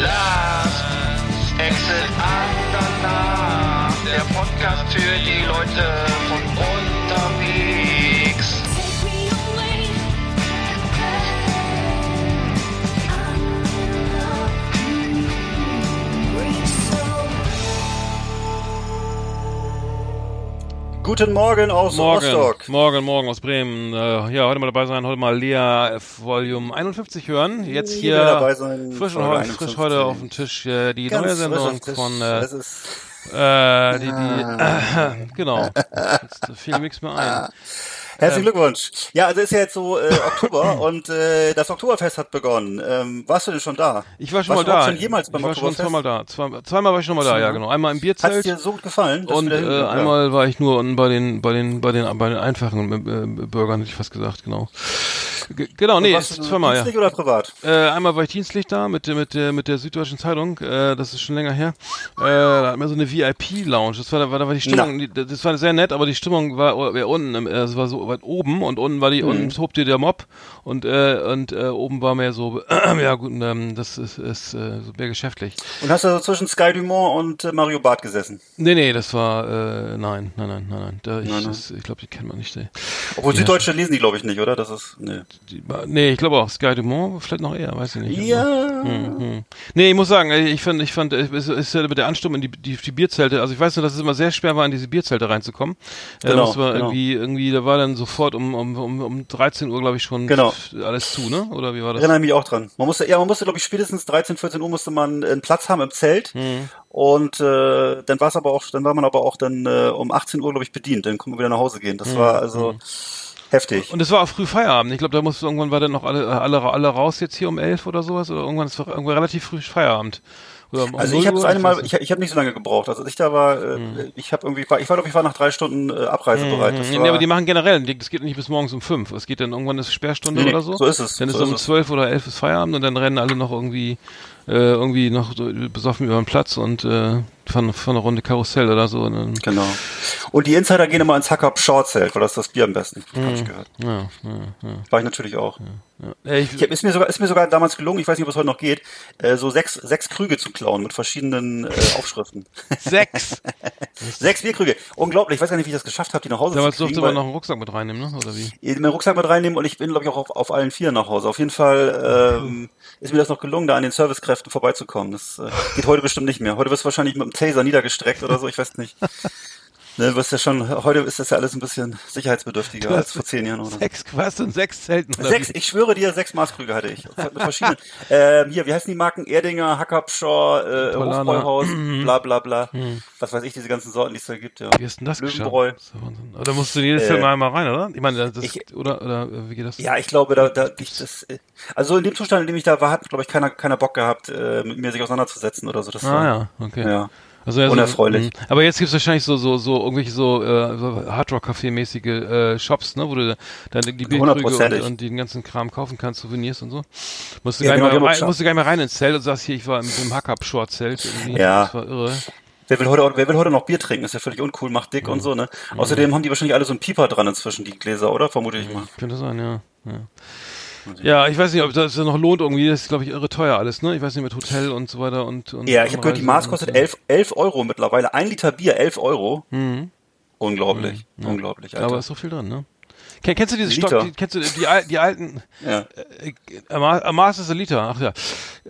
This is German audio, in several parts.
Last Exit Andernach. Der Podcast für die Leute Guten Morgen aus Morgen, Rostock. morgen, morgen aus Bremen. Äh, ja, heute mal dabei sein, heute mal Lea. Volume 51 hören. Jetzt hier dabei sein, frisch, und Folge heu- frisch 51. heute auf dem Tisch äh, die Ganz neue Sendung von äh, äh, die, die äh, genau. Jetzt fiel nichts mehr ein. Herzlichen Glückwunsch. Ja, also ist ja jetzt so äh, Oktober und äh, das Oktoberfest hat begonnen. Ähm, warst du denn schon da? Ich war schon Warst mal da. schon jemals beim ich war schon zweimal da. Zwei, zweimal war ich schon mal da, ja genau. Einmal im Hat es Bierzelt dir so gut gefallen? und äh, einmal war ich nur unten bei den bei den bei den bei den einfachen äh, Bürgern, hätte ich fast gesagt, genau. Genau, nee, Warst du zweimal, ja. dienstlich oder privat? Äh, einmal war ich dienstlich da mit, der- mit, der, mit der Süddeutschen Zeitung, äh, das ist schon länger her. Äh, da hatten wir so eine VIP-Lounge. Das war, da war, da war die Stimmung, die, das war sehr nett, aber die Stimmung war, war unten, äh, es war so weit oben und unten war die, Mhm. unten tobte der Mob und, äh, und äh, oben war mehr so, ja gut, ähm, das ist, ist äh, so mehr geschäftlich. Und hast du so zwischen Sky Dumont und äh, Mario Barth gesessen? Nee, nee, das war, äh, nein, nein, nein, nein, nein. Da, ich, Nein, nein. das- ich glaube, die kennt man nicht. Ey. Obwohl Süddeutsche lesen die, glaube ich, nicht, oder? Das ist, nee. Die, nee, ich glaube auch Sky Dumont, vielleicht noch eher, weiß ich nicht. Ja. Mhm. Nee, ich muss sagen, ich fand, ich fand, es ist ja mit der Ansturm in die, die, die Bierzelte, also ich weiß nur, dass es immer sehr schwer war, in diese Bierzelte reinzukommen. Äh, Genau, da musste man genau. irgendwie, irgendwie, da war dann sofort um, um, um, um 13 Uhr, glaube ich, schon Genau. alles zu, ne? Oder wie war das? Erinnere ich mich auch dran. Man musste, ja, man musste, glaube ich, spätestens 13, 14 Uhr musste man einen Platz haben im Zelt. Mhm. Und äh, dann war es aber auch, dann war man aber auch dann äh, um 18 Uhr, glaube ich, bedient. Dann konnte man wieder nach Hause gehen. Das war also heftig. Und es war auch früh Feierabend. Ich glaube, da musste irgendwann war dann noch alle, alle, alle raus jetzt hier um 11 oder sowas oder irgendwann ist irgendwann relativ früh Feierabend. Um Also 0 ich habe Uhr, das eine Mal, weiß ich, ich habe nicht so lange gebraucht. Also als ich da war, äh, ich habe irgendwie, ich war, glaube ich, war nach drei Stunden äh, abreisebereit. Mhm. Nee, war, aber die machen generell, das geht nicht bis morgens um fünf. Es geht dann irgendwann ist Sperrstunde Nee, nee, oder so. so ist es, Dann ist so um ist es. zwölf oder elf ist Feierabend und dann rennen alle noch irgendwie äh, irgendwie noch so besoffen über den Platz und äh, fahren, fahren eine Runde Karussell oder so. Und dann, Genau. Und die Insider gehen immer ins Hacker Short Zelt, weil das ist das Bier am besten. Mhm. Habe ich gehört. ja, ja, ja. War ich natürlich auch. ja. Äh, ich, Ich hab, ist mir sogar ist mir sogar damals gelungen, ich weiß nicht, ob es heute noch geht, äh, so sechs sechs Krüge zu klauen mit verschiedenen äh, Aufschriften. sechs. sechs Bierkrüge. Unglaublich. Ich weiß gar nicht, wie ich das geschafft habe, die nach Hause Damals zu kriegen. durfte man noch einen Rucksack mit reinnehmen, ne? Oder wie? meinen Rucksack mit reinnehmen und ich bin, glaube ich, auch auf, auf allen vier nach Hause. Auf jeden Fall ähm, ist mir das noch gelungen, da an den Servicekräften vorbeizukommen. Das äh, geht heute bestimmt nicht mehr. Heute wirst du wahrscheinlich mit dem Taser niedergestreckt oder so, ich weiß nicht. Ne, du wirst ja schon, heute ist das ja alles ein bisschen sicherheitsbedürftiger als vor zehn Jahren oder so. Sechs, was und sechs Zelten. Oder Sechs, ich schwöre dir, sechs Maßkrüge hatte ich. Mit verschiedenen. ähm, hier, wie heißen die Marken? Erdinger, Hackabschau, äh. Hofbräuhaus, bla bla bla. Was weiß ich, diese ganzen Sorten, die es da gibt, ja. Wie hast denn das Löwenbräu. Das Wahnsinn. Oder musst du jedes Äh, mal einmal rein, oder? Ich meine, das, ich- oder, oder wie geht das? Ja, ich glaube, da, da ich das, äh, also in dem Zustand, in dem ich da war, hat, glaube ich, keiner, keiner Bock gehabt, äh, mit mir sich auseinanderzusetzen oder so. Das Ah war, ja, okay. ja. Also ja, so, Unerfreulich. mh. Aber jetzt gibt's wahrscheinlich so so so irgendwelche so, äh, so Hardrock-Café-mäßige äh, Shops, ne, wo du dann die Bierkrüge und, und den ganzen Kram kaufen kannst, Souvenirs und so. Musst du Ja, gar, genau, auch rein, musst du gar nicht mehr rein ins Zelt und sagst hier, ich war im, im Hack-Up-Short-Zelt. irgendwie. Ja. Das war irre. Wer will heute, wer will heute noch Bier trinken? Ist ja völlig uncool, macht dick Mhm. und so, ne? Außerdem haben die wahrscheinlich alle so einen Pieper dran inzwischen, die Gläser, oder? Vermute ich mal. Könnte sein, ja. Ja. Ja, ich weiß nicht, ob das noch lohnt irgendwie. Das ist, glaube ich, irre teuer alles, ne? Ich weiß nicht, mit Hotel und so weiter und. und Ja, ich habe gehört, die Maß kostet so. 11, 11 Euro mittlerweile. Ein Liter Bier, 11 Euro. Mhm. Unglaublich, unglaublich, Ja, Alter. aber ist so viel drin, ne? Ken, kennst du diese Liter. Stock, die, kennst du die, al- die alten, ja. äh, äh, Ma- äh, ist ein Liter, ach ja.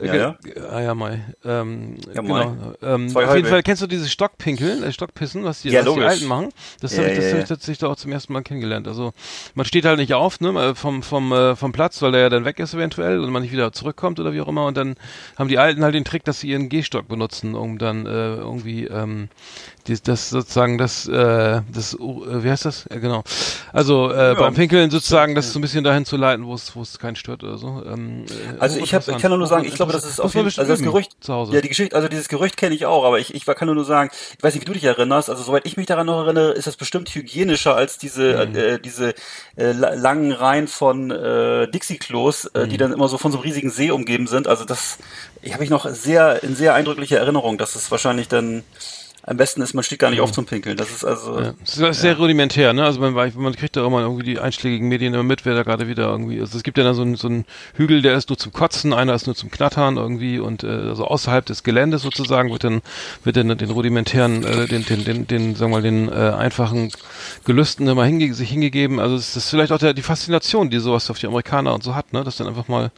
Äh, Ja, ja. ge- Ah ja, Mai. Ähm, Ja, genau. Mai. Ähm, Zwei auf jeden. Fall kennst du diese Stockpinkeln, äh, Stockpissen, was die, Ja, was die. Alten machen? Das Ja, habe ich, das ja, hab ich tatsächlich da auch zum ersten Mal kennengelernt. Also man steht halt nicht auf, ne, äh, vom vom äh, vom Platz, weil der ja dann weg ist eventuell und man nicht wieder zurückkommt oder wie auch immer. Und dann haben die Alten halt den Trick, dass sie ihren Gehstock benutzen, um dann äh, irgendwie ähm, die, das sozusagen das äh, das äh, wie heißt das? Ja, genau. Also äh, beim Pinkeln sozusagen das so ein bisschen dahin zu leiten, wo es wo es keinen stört oder so. Ähm, äh, Also ich, hab, ich kann nur sagen, ich glaube, das ist auf jeden Fall also das Gerücht, zu Hause. ja die Geschichte, also dieses Gerücht kenne ich auch, aber ich, ich kann nur sagen, ich weiß nicht, wie du dich erinnerst, also soweit ich mich daran noch erinnere, ist das bestimmt hygienischer als diese Mhm. äh, diese äh, la- langen Reihen von äh, Dixie-Klos, äh, Mhm. die dann immer so von so einem riesigen See umgeben sind. Also das habe ich noch sehr in sehr eindrücklicher Erinnerung, dass es wahrscheinlich dann am besten ist, man steht gar nicht auf zum Pinkeln. Das ist also. Ja. Das ist sehr rudimentär, ne? Also man, man kriegt da immer irgendwie die einschlägigen Medien immer mit, wer da gerade wieder irgendwie. Also es gibt ja da so einen, so einen Hügel, der ist nur zum Kotzen, einer ist nur zum Knattern irgendwie und äh, also außerhalb des Geländes sozusagen wird dann wird dann den rudimentären, äh, den, den, den, den, sagen wir mal, den äh, einfachen Gelüsten immer hinge sich hingegeben. Also es ist vielleicht auch der, die Faszination, die sowas auf die Amerikaner und so hat, ne? Dass dann einfach mal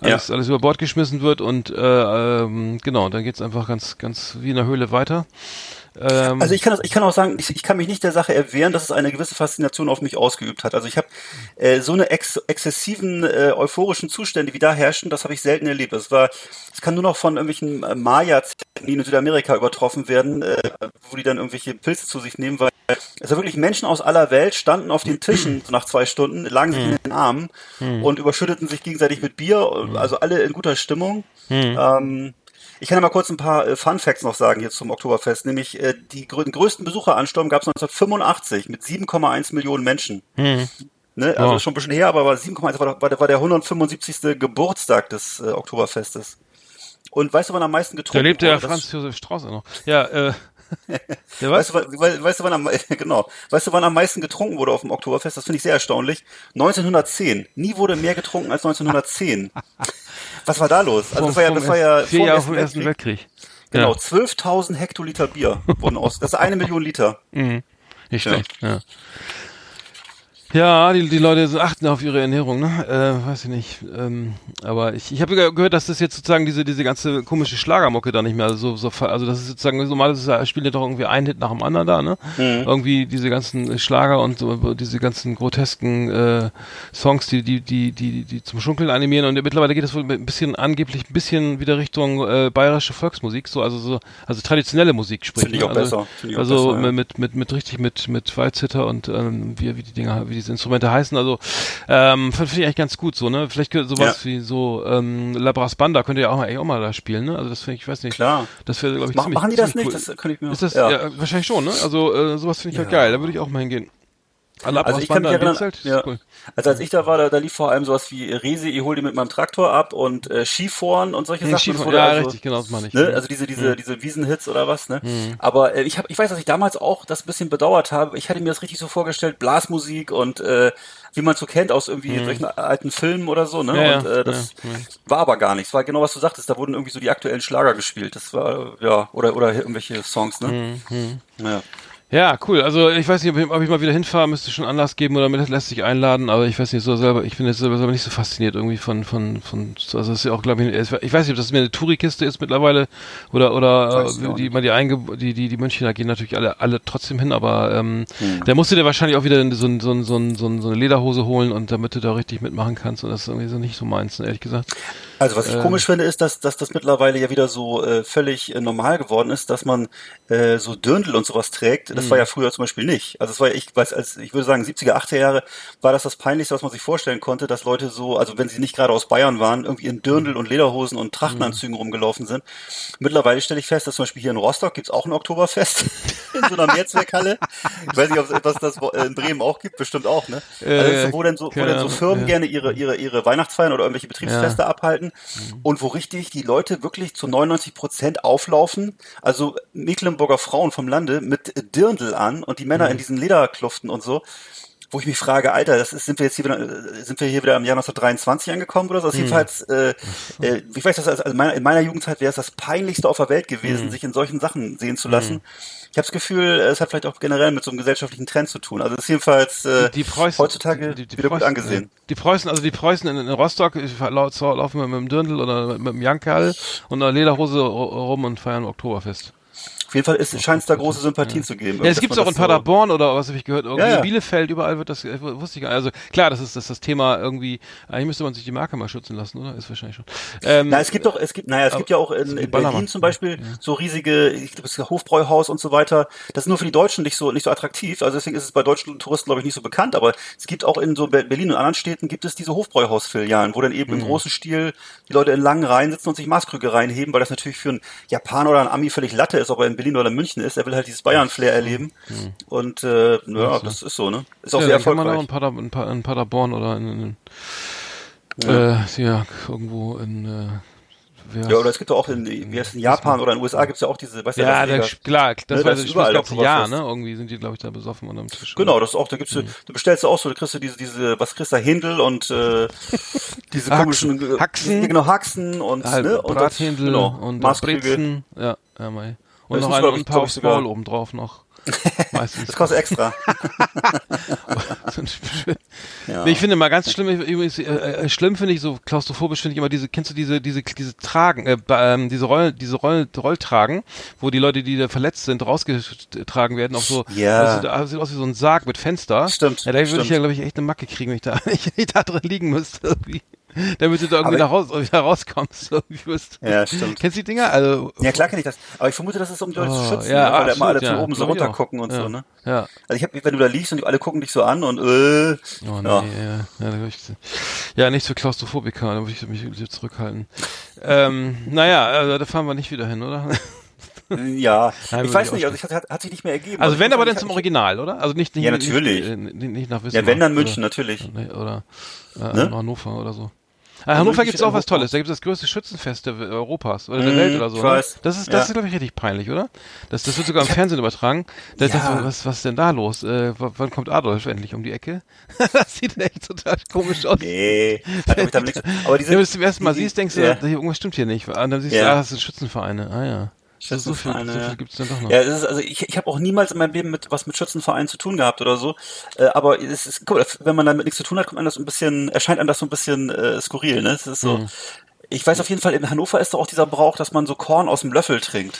alles, ja. alles über Bord geschmissen wird und äh, ähm, genau, dann geht's einfach ganz, ganz wie in der Höhle weiter. Ähm, also ich kann, das, ich kann auch sagen, ich, ich kann mich nicht der Sache erwehren, dass es eine gewisse Faszination auf mich ausgeübt hat. Also ich habe äh, so eine ex exzessiven äh, euphorischen Zustände, wie da herrschen, das habe ich selten erlebt. Es war, es kann nur noch von irgendwelchen äh, Maya, die in Südamerika übertroffen werden, äh, wo die dann irgendwelche Pilze zu sich nehmen, weil es war wirklich Menschen aus aller Welt standen auf den Tischen nach zwei Stunden, lagen sich in den Armen hm. und überschütteten sich gegenseitig mit Bier, also alle in guter Stimmung. Hm. Ähm, ich kann ja mal kurz ein paar äh, Fun Facts noch sagen hier zum Oktoberfest, nämlich äh, die den größten Besucheransturm gab es 1985 mit 7,1 Millionen Menschen. Hm. Ne? Also oh. schon ein bisschen her, aber 7,1 war, war, war der 175. Geburtstag des äh, Oktoberfestes. Und weißt du, wann am meisten getrunken wurde? Da lebte ja Franz Josef Strauß noch. Ja, äh, weißt, du, weißt, du, wann am, genau, weißt du, wann am meisten getrunken wurde auf dem Oktoberfest? Das finde ich sehr erstaunlich. 1910. Nie wurde mehr getrunken als 1910. Was war da los? Also das war ja, das war ja vier Jahre vom Ersten Weltkrieg. Genau, 12.000 Hektoliter Bier wurden aus. Das ist eine Million Liter. Mhm. Nicht schlecht. Ja. ja. Ja, die, die Leute achten auf ihre Ernährung, ne? Äh, weiß ich nicht. Ähm, aber ich, ich habe gehört, dass das jetzt sozusagen diese diese ganze komische Schlagermucke da nicht mehr so so also das ist sozusagen normal das spielt ja doch irgendwie ein Hit nach dem anderen da, ne? Mhm. Irgendwie diese ganzen Schlager und so, diese ganzen grotesken äh, Songs, die die die die die zum Schunkeln animieren und mittlerweile geht es wohl ein bisschen angeblich ein bisschen wieder Richtung äh, bayerische Volksmusik, so also so also traditionelle Musik sprich. Finde ich auch also, besser. Find ich auch also besser, ja. mit mit mit richtig mit mit Weizhitter und ähm, wie wie die Dinger wie diese Instrumente heißen. Also ähm, finde ich eigentlich ganz gut so, ne? Vielleicht sowas ja. wie so ähm, Labras Banda könnte ja auch mal, auch mal da spielen, ne? Also das finde ich, ich weiß nicht. Klar. Das wäre, glaube ich, Mach, ziemlich, Machen die das nicht? Cool. Das kann ich mir Ist das, ja. ja wahrscheinlich schon, ne? Also äh, sowas finde ich halt ja. halt geil. Da würde ich auch mal hingehen. Also ich kann mich erinnern, ja. Cool. also als ich da war, da, da lief vor allem sowas wie Resi, ich hol die mit meinem Traktor ab und äh, Skifahren und solche ja, Sachen. Skifahren, ja, also, richtig, genau, das meine ich. Ne? Also diese, diese, mhm. diese Wiesenhits oder was, ne? Mhm. Aber äh, ich hab, ich weiß, dass ich damals auch das bisschen bedauert habe. Ich hatte mir das richtig so vorgestellt, Blasmusik und äh, wie man so kennt aus irgendwie mhm. solchen alten Filmen oder so, ne? Ja, und äh, das ja, war aber gar nichts. War genau was du sagtest, da wurden irgendwie so die aktuellen Schlager gespielt. Das war, ja, oder, oder irgendwelche Songs, ne? Mhm. Ja. Ja, cool. Also ich weiß nicht, ob ich, ob ich mal wieder hinfahre, müsste schon Anlass geben oder mir lässt sich einladen, aber ich weiß nicht so selber, ich bin jetzt selber nicht so fasziniert irgendwie von, von, von, also das ist ja auch, glaube ich, ich weiß nicht, ob das mir eine Tourikiste ist mittlerweile oder, oder äh, die, mal die, Einge die, die, die Münchner gehen natürlich alle, alle trotzdem hin, aber ähm, hm. da musst du dir wahrscheinlich auch wieder so, so, so, so, so, so eine Lederhose holen und damit du da richtig mitmachen kannst und das ist irgendwie so nicht so meins, ehrlich gesagt. Also was ich ähm, komisch finde, ist, dass, dass das mittlerweile ja wieder so äh, völlig äh, normal geworden ist, dass man äh, so Dirndl und sowas trägt. Das war mhm. ja früher zum Beispiel nicht. Also es war ja, ich weiß, als ich würde sagen 70er, 80er Jahre war das das peinlichste, was man sich vorstellen konnte, dass Leute so, also wenn sie nicht gerade aus Bayern waren, irgendwie in Dirndl und Lederhosen und Trachtenanzügen mhm. rumgelaufen sind. Mittlerweile stelle ich fest, dass zum Beispiel hier in Rostock gibt's auch ein Oktoberfest in so einer Mehrzweckhalle. Ich weiß nicht, ob es etwas das in Bremen auch gibt, bestimmt auch, ne? Also, wo denn so, wo denn so Firmen ja. gerne ihre ihre ihre Weihnachtsfeiern oder irgendwelche Betriebsfeste ja. abhalten mhm. und wo richtig die Leute wirklich zu 99 Prozent auflaufen, also Mecklenburger Frauen vom Lande mit Dirndl an und die Männer mhm. in diesen Lederkluften und so wo ich mich frage, Alter, das ist, sind wir jetzt hier wieder, sind wir hier wieder im Jahr 1923 angekommen oder so? Das mhm. jedenfalls, äh, äh, ich weiß, das also in meiner, in meiner Jugendzeit wäre es das peinlichste auf der Welt gewesen, mhm. sich in solchen Sachen sehen zu lassen. Mhm. Ich habe das Gefühl, es hat vielleicht auch generell mit so einem gesellschaftlichen Trend zu tun. Also es ist jedenfalls äh, die, die Preußen, heutzutage die, die, wieder Preußen, gut angesehen. Die Preußen, also die Preußen in, in Rostock laufen mit dem Dirndl oder mit, mit dem Jankerl und einer Lederhose rum und feiern Oktoberfest. Auf jeden Fall ist, scheint es da große Sympathien ja. zu geben. Ja, es gibt es auch in Paderborn oder was habe ich gehört, irgendwie ja, ja. Bielefeld, überall wird das, äh, wusste ich gar nicht. Also klar, das ist das, ist das Thema irgendwie, eigentlich müsste man sich die Marke mal schützen lassen, oder? Ist wahrscheinlich schon. Ähm, Na, es gibt doch, es gibt, naja, es gibt ja auch in, in Berlin zum Beispiel so riesige, ich glaube, das Hofbräuhaus und so weiter. Das ist nur für die Deutschen nicht so, nicht so attraktiv. Also deswegen ist es bei deutschen Touristen, glaube ich, nicht so bekannt. Aber es gibt auch in so Berlin und anderen Städten gibt es diese Hofbräuhausfilialen, wo dann eben mhm. im großen Stil die Leute in langen Reihen sitzen und sich Maßkrüge reinheben, weil das natürlich für einen Japaner oder einen Ami völlig Latte ist, ob er in Berlin oder München ist er will halt dieses Bayern-Flair erleben. Mhm. Und äh, ja, also. das ist so, ne? Ist auch ja, sehr erfolgreich. Kann man auch in, Pader, in, pa in Paderborn oder in, in ja. Äh, ja, irgendwo in äh, ja, oder es gibt auch in, wie heißt in Japan oder in den USA gibt's ja auch diese, weißt du, Ja, Las da, Vegas. klar, das Ne, war das das ist überall Oktoberfest. Jahr, ne? Irgendwie sind die, glaube ich, da besoffen unterm Tisch. Genau, das ist auch, da gibt's, du, du bestellst auch so, da kriegst du diese, diese, was kriegst du, Händel und äh, diese Haxen. komischen, äh, Haxen. genau, Haxen und, halt ne, und das- Brathändel genau, und Maßkrüge. Brezen. Ja, ja, mei. Und noch ein, paar aufs Maul obendrauf noch. Meistens. Das kostet extra. Ja. Nee, ich finde mal ganz schlimm, übrigens, äh, äh, schlimm finde ich so klaustrophobisch finde ich immer diese, kennst du diese, diese, diese Tragen, äh, ähm, diese Roll, diese Roll, Rolltragen, wo die Leute, die da verletzt sind, rausgetragen werden, auf so, Ja. das sieht, das sieht aus wie so ein Sarg mit Fenster. Stimmt, Ja, da würde ich ja, glaube ich, echt eine Macke kriegen, wenn ich da, wenn ich da drin liegen müsste, irgendwie. Damit du da irgendwie da raus, wieder rauskommst. Ja, stimmt. Kennst du die Dinger? Also, Ja, klar kenne ich das. Aber ich vermute, das ist, um die Leute zu Oh, schützen, ja, ne? weil da immer alle absolut, von ja, oben so runter gucken und ja. so, ne? Ja. Also ich habe, wenn du da liegst und die alle gucken dich so an und äh, Oh nee, Ja. ja, ja, ich, ja nichts für Klaustrophobiker, da würde ich mich zurückhalten. ähm, naja, also, da fahren wir nicht wieder hin, oder? ja, Nein, ich weiß ich nicht, also ich, hat, hat sich nicht mehr ergeben. Also wenn aber dann zum Original, oder? Also nicht, nicht, Ja, nicht, natürlich. Nicht, nicht, nicht nach Wismar. Ja, wenn dann oder- München, natürlich. Nee, Oder äh, Ne? Hannover oder so. Ah, Hannover München gibt's auch was. Tolles. Da gibt's das größte Schützenfest Europas oder der Mhm, Welt oder so. ne? Das ist, das Ja. ist glaube ich richtig peinlich, oder? Das, das wird sogar im Fernsehen übertragen. Da Ja. du, was, was ist denn da los? Äh, wann kommt Adolf endlich um die Ecke? das sieht echt total komisch aus. Nee, hat damit damit nichts. Aber diese, Wenn du es zum ersten Mal die- siehst, denkst du, ja. irgendwas stimmt hier nicht. Und dann siehst du, ah, das sind Schützenvereine. Ah ja. So, so viel, so ja. viel gibt's dann doch noch. Ja, es ist, also ich, ich habe auch niemals in meinem Leben mit was mit Schützenvereinen zu tun gehabt oder so. Äh, aber es ist, guck mal, wenn man damit nichts zu tun hat, kommt einem das ein bisschen, erscheint einem das so ein bisschen äh, skurril, ne? Es ist so. Mhm. Ich weiß auf jeden Fall, in Hannover ist doch auch dieser Brauch, dass man so Korn aus dem Löffel trinkt.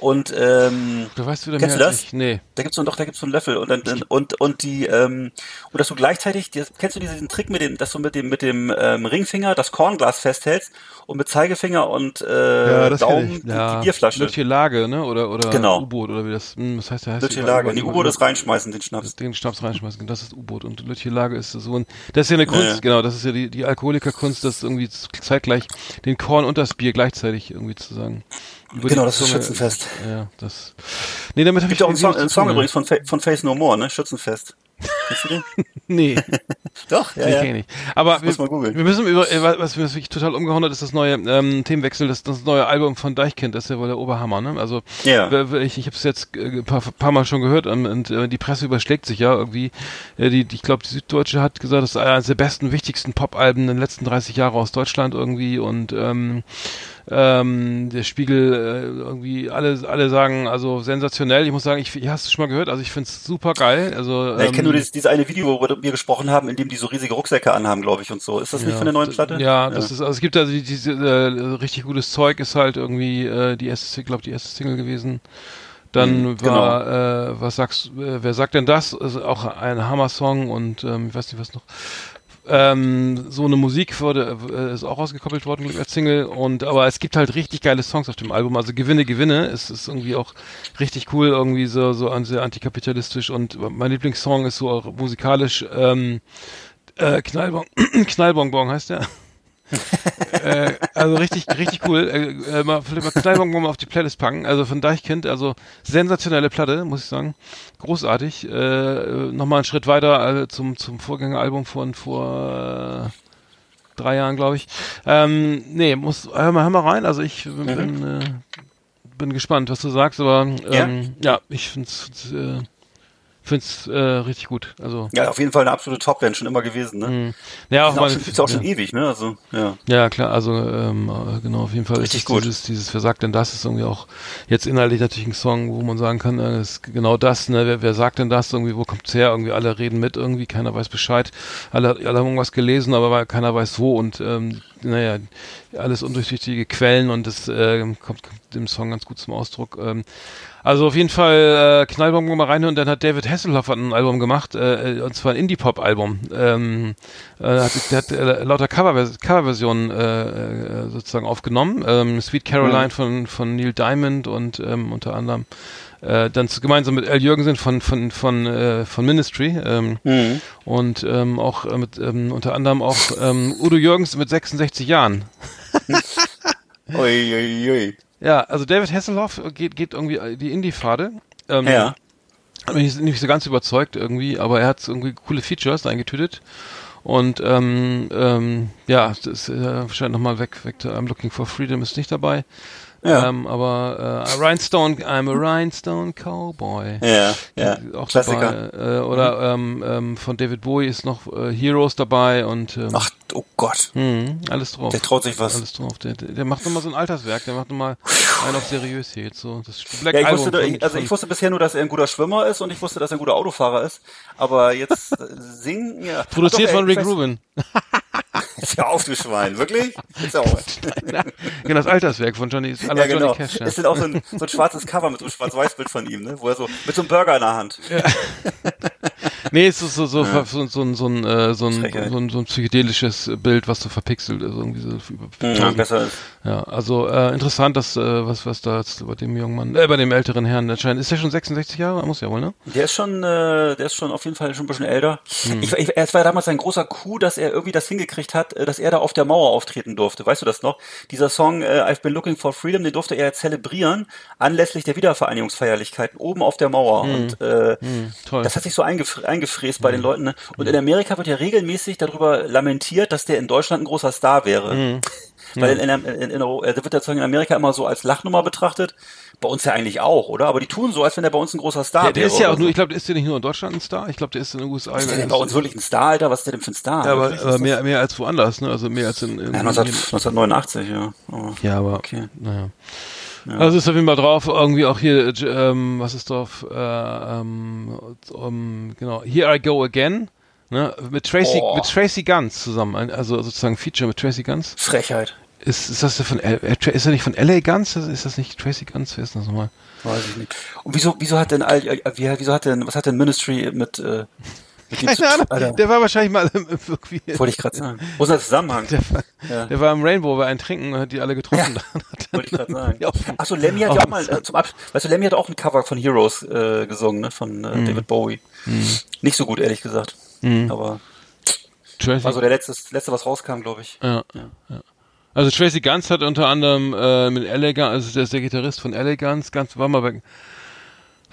Und ähm, Du weißt wieder Kennst mehr du das? ich. Nee. da gibt's so doch, da gibt's so einen Löffel und dann und und die ähm, und dass du gleichzeitig, die, kennst du diesen Trick mit dem, dass du mit dem mit dem ähm, Ringfinger das Kornglas festhältst und mit Zeigefinger und äh, Daumen die, die Bierflasche. Lütje Lage, ne? Oder, oder Genau. U-Boot oder wie das, hm, was heißt der? Heißt Lütje Lage. Die U-Boot ist reinschmeißen, den Schnaps. das, den Schnaps reinschmeißen, das ist U-Boot und Lütje Lage ist so ein, das ist ja eine Kunst, Ja, ja. genau, das ist ja die, die Alkoholikerkunst, das irgendwie zeitgleich den Korn und das Bier gleichzeitig irgendwie zu sagen. Über Genau, das ist Zunge- Schützenfest. Ja, das, nee, damit habe ich auch einen Song, einen Song tun, übrigens von, Fa- von Face No More, ne? Schützenfest. Kennst du den? Nee. Doch, ja, Nee, ja. kenn ich nicht. Aber wir, muss man googeln. wir müssen über, äh, was mich total umgehauen hat, ist das neue ähm, Themenwechsel, das, das neue Album von Deichkind, das ist ja wohl der Oberhammer, ne? Also Ja. ich, ich habe es jetzt äh, ein paar, paar Mal schon gehört und, und äh, die Presse überschlägt sich ja irgendwie. Äh, die, die, ich glaube, die Süddeutsche hat gesagt, das ist eines der besten, wichtigsten Pop-Alben in den letzten 30 Jahren aus Deutschland irgendwie und ähm, ähm, der Spiegel äh, irgendwie alle alle sagen also sensationell ich muss sagen ich, ich hast es schon mal gehört also ich finde es super geil also Ja, ich kenne nur ähm, dieses, dieses eine Video, worüber wir gesprochen haben, in dem die so riesige Rucksäcke anhaben, glaube ich, und so. Ist das nicht von der neuen Platte? Ja, das ist, also es gibt also die- diese äh, richtig gutes Zeug ist halt irgendwie äh, die erste, glaube die erste Single gewesen. Dann Mhm, war, äh, was sagst, äh, wer sagt denn das? Ist auch ein Hammer-Song und ähm, ich weiß nicht was noch. Ähm, so eine Musik wurde, äh, ist auch ausgekoppelt worden als Single und aber es gibt halt richtig geile Songs auf dem Album. Also Gewinne, Gewinne. Es ist irgendwie auch richtig cool, irgendwie so so sehr antikapitalistisch und mein Lieblingssong ist so auch musikalisch ähm, äh, Knallbon Knallbonbon heißt der. Äh, also richtig, richtig cool. Äh, äh, mal, vielleicht mal Knallbonbon mal auf die Playlist packen. Also von Deichkind, also sensationelle Platte, muss ich sagen. Großartig. Äh, Nochmal einen Schritt weiter äh, zum, zum Vorgängeralbum von vor äh, drei Jahren, glaube ich. Ähm, nee, muss, hör mal, hör mal rein. Also ich bin, bin, äh, bin gespannt, was du sagst, aber ähm, ja? ich find's, find's äh, find's äh, richtig gut. Also Ja, auf jeden Fall eine absolute Top-Band, schon immer gewesen, ne? mh. ja, auch meine, schon, ist auch schon ja. ewig, ne? Also, ja. Ja, klar, also ähm, äh, genau, auf jeden Fall Richtig ist es gut. dieses, dieses Wer sagt denn das ist irgendwie auch jetzt inhaltlich natürlich ein Song, wo man sagen kann, äh, ist genau das, ne, wer, wer sagt denn das, irgendwie, wo kommt's her, irgendwie alle reden mit, irgendwie, keiner weiß Bescheid, alle, alle haben irgendwas gelesen, aber keiner weiß wo und ähm, naja, alles undurchsichtige Quellen und das äh, kommt, kommt im Song ganz gut zum Ausdruck. Ähm, also auf jeden Fall äh, Knallbomben mal rein und dann hat David Hasselhoff ein Album gemacht, äh, und zwar ein Indie-Pop-Album. Ähm, äh, hat, der hat äh, lauter Cover Coverversionen äh, äh, sozusagen aufgenommen. Ähm, Sweet Caroline von, von Neil Diamond und ähm, unter anderem äh, dann zu, gemeinsam mit Al Jürgensen von von von äh, von Ministry ähm, Mhm. und ähm, auch äh, mit ähm, unter anderem auch ähm, Udo Jürgens mit 66 Jahren. Ui, ui, ui. Ja, also David Hasselhoff geht, geht irgendwie die Indie-Pfade. Ähm, Ja. Hat mich nicht so ganz überzeugt irgendwie, aber er hat irgendwie coole Features eingetütet. Und ähm, ähm, ja, das äh, scheint nochmal weg, weg. I'm Looking for Freedom ist nicht dabei. Ja. Ähm, aber äh, Rhinestone, I'm a Rhinestone Cowboy. Ja, ja. Auch Klassiker. dabei. Äh, oder ähm, ähm, von David Bowie ist noch äh, Heroes dabei und ähm, Ach, oh Gott. mh, alles drauf. Der traut sich was. Alles drauf. Der, der, macht nochmal so ein Alterswerk, der macht nochmal einen auf seriös hier jetzt so. Das Black Ja, ich Album wusste, von, also ich wusste bisher nur, dass er ein guter Schwimmer ist und ich wusste, dass er ein guter Autofahrer ist. Aber jetzt äh, singen, ja. produziert Ach doch, von ey, Rick Rubin. Ist ja auf, du Schwein. Wirklich? Ist ja auf. genau, das Alterswerk von Johnny, la Ja, genau. Johnny Cash. Ja. Es ist auch so ein, so ein schwarzes Cover mit so einem Schwarz-Weiß-Bild von ihm, ne? Wo er so, mit so einem Burger in der Hand. Nee, es ist so, so, so, so, so, ein- so, ein, äh, so, ein, so, ein, so ein psychedelisches Bild, was so verpixelt ist. Irgendwie so über Ja, besser ist. Ja, also äh, interessant, dass äh, was was da jetzt bei dem jungen Mann, äh, bei dem älteren Herrn erscheint. Ist der schon 66 Jahre? Muss ja wohl, ne? Der ist schon, äh, der ist schon auf jeden Fall schon ein bisschen älter. Hm. Ich, ich, es war damals ein großer Coup, dass er irgendwie das hingekriegt hat, äh, dass er da auf der Mauer auftreten durfte. Weißt du das noch? Dieser Song äh, I've been looking for freedom, den durfte er zelebrieren anlässlich der Wiedervereinigungsfeierlichkeiten oben auf der Mauer. Und äh, Hm, toll. das hat sich so eingef eingefräst bei den Leuten. Ne? Und in Amerika wird ja regelmäßig darüber lamentiert, dass der in Deutschland ein großer Star wäre. Weil in, in, in, in, der wird ja in Amerika immer so als Lachnummer betrachtet. Bei uns ja eigentlich auch, oder? Aber die tun so, als wenn der bei uns ein großer Star Ja, der wäre. ist ja auch nur, ich glaube, der ist ja nicht nur in Deutschland ein Star, ich glaube, der ist in den USA. Ist der denn bei uns wirklich ein Star, Alter? Was ist der denn für ein Star? ja, aber, aber mehr, mehr als woanders, ne? Also mehr als in, in ja, 19, 1989, ja. Aber, Ja, aber Okay. naja. Also ist auf jeden Fall drauf, irgendwie auch hier, äh, ähm, was ist drauf, äh, ähm, um, genau, Here I Go Again, ne, mit Tracy, Oh. mit Tracy Guns zusammen, also sozusagen Feature mit Tracy Guns. Frechheit. Ist, ist das von, L, äh, ist er nicht von LA Guns? Ist das nicht Tracy Guns? Wer ist das nochmal? Weiß ich nicht. Und wieso, wieso hat denn, all- äh, wie, wieso hat denn, was hat denn Ministry mit, äh, Keine Ahnung, Alter, der war wahrscheinlich mal irgendwie, wollte ich gerade sagen. Wo ist der Zusammenhang? der, war, Ja. der war im Rainbow bei einem Trinken und hat die alle getroffen. Wollte ich gerade sagen. Ja. Ach so, Lemmy hat ja auch mal, äh, zum Ab weißt du, Lemmy hat auch ein Cover von Heroes äh, gesungen, ne, von Mhm. äh, David Bowie. Nicht so gut, ehrlich gesagt. Aber Tracy, war so der letzte, letzte was rauskam, glaube ich. Ja, ja. Also Tracy Guns hat unter anderem äh, mit Guns, also der ist der Gitarrist von Guns, ganz war mal bei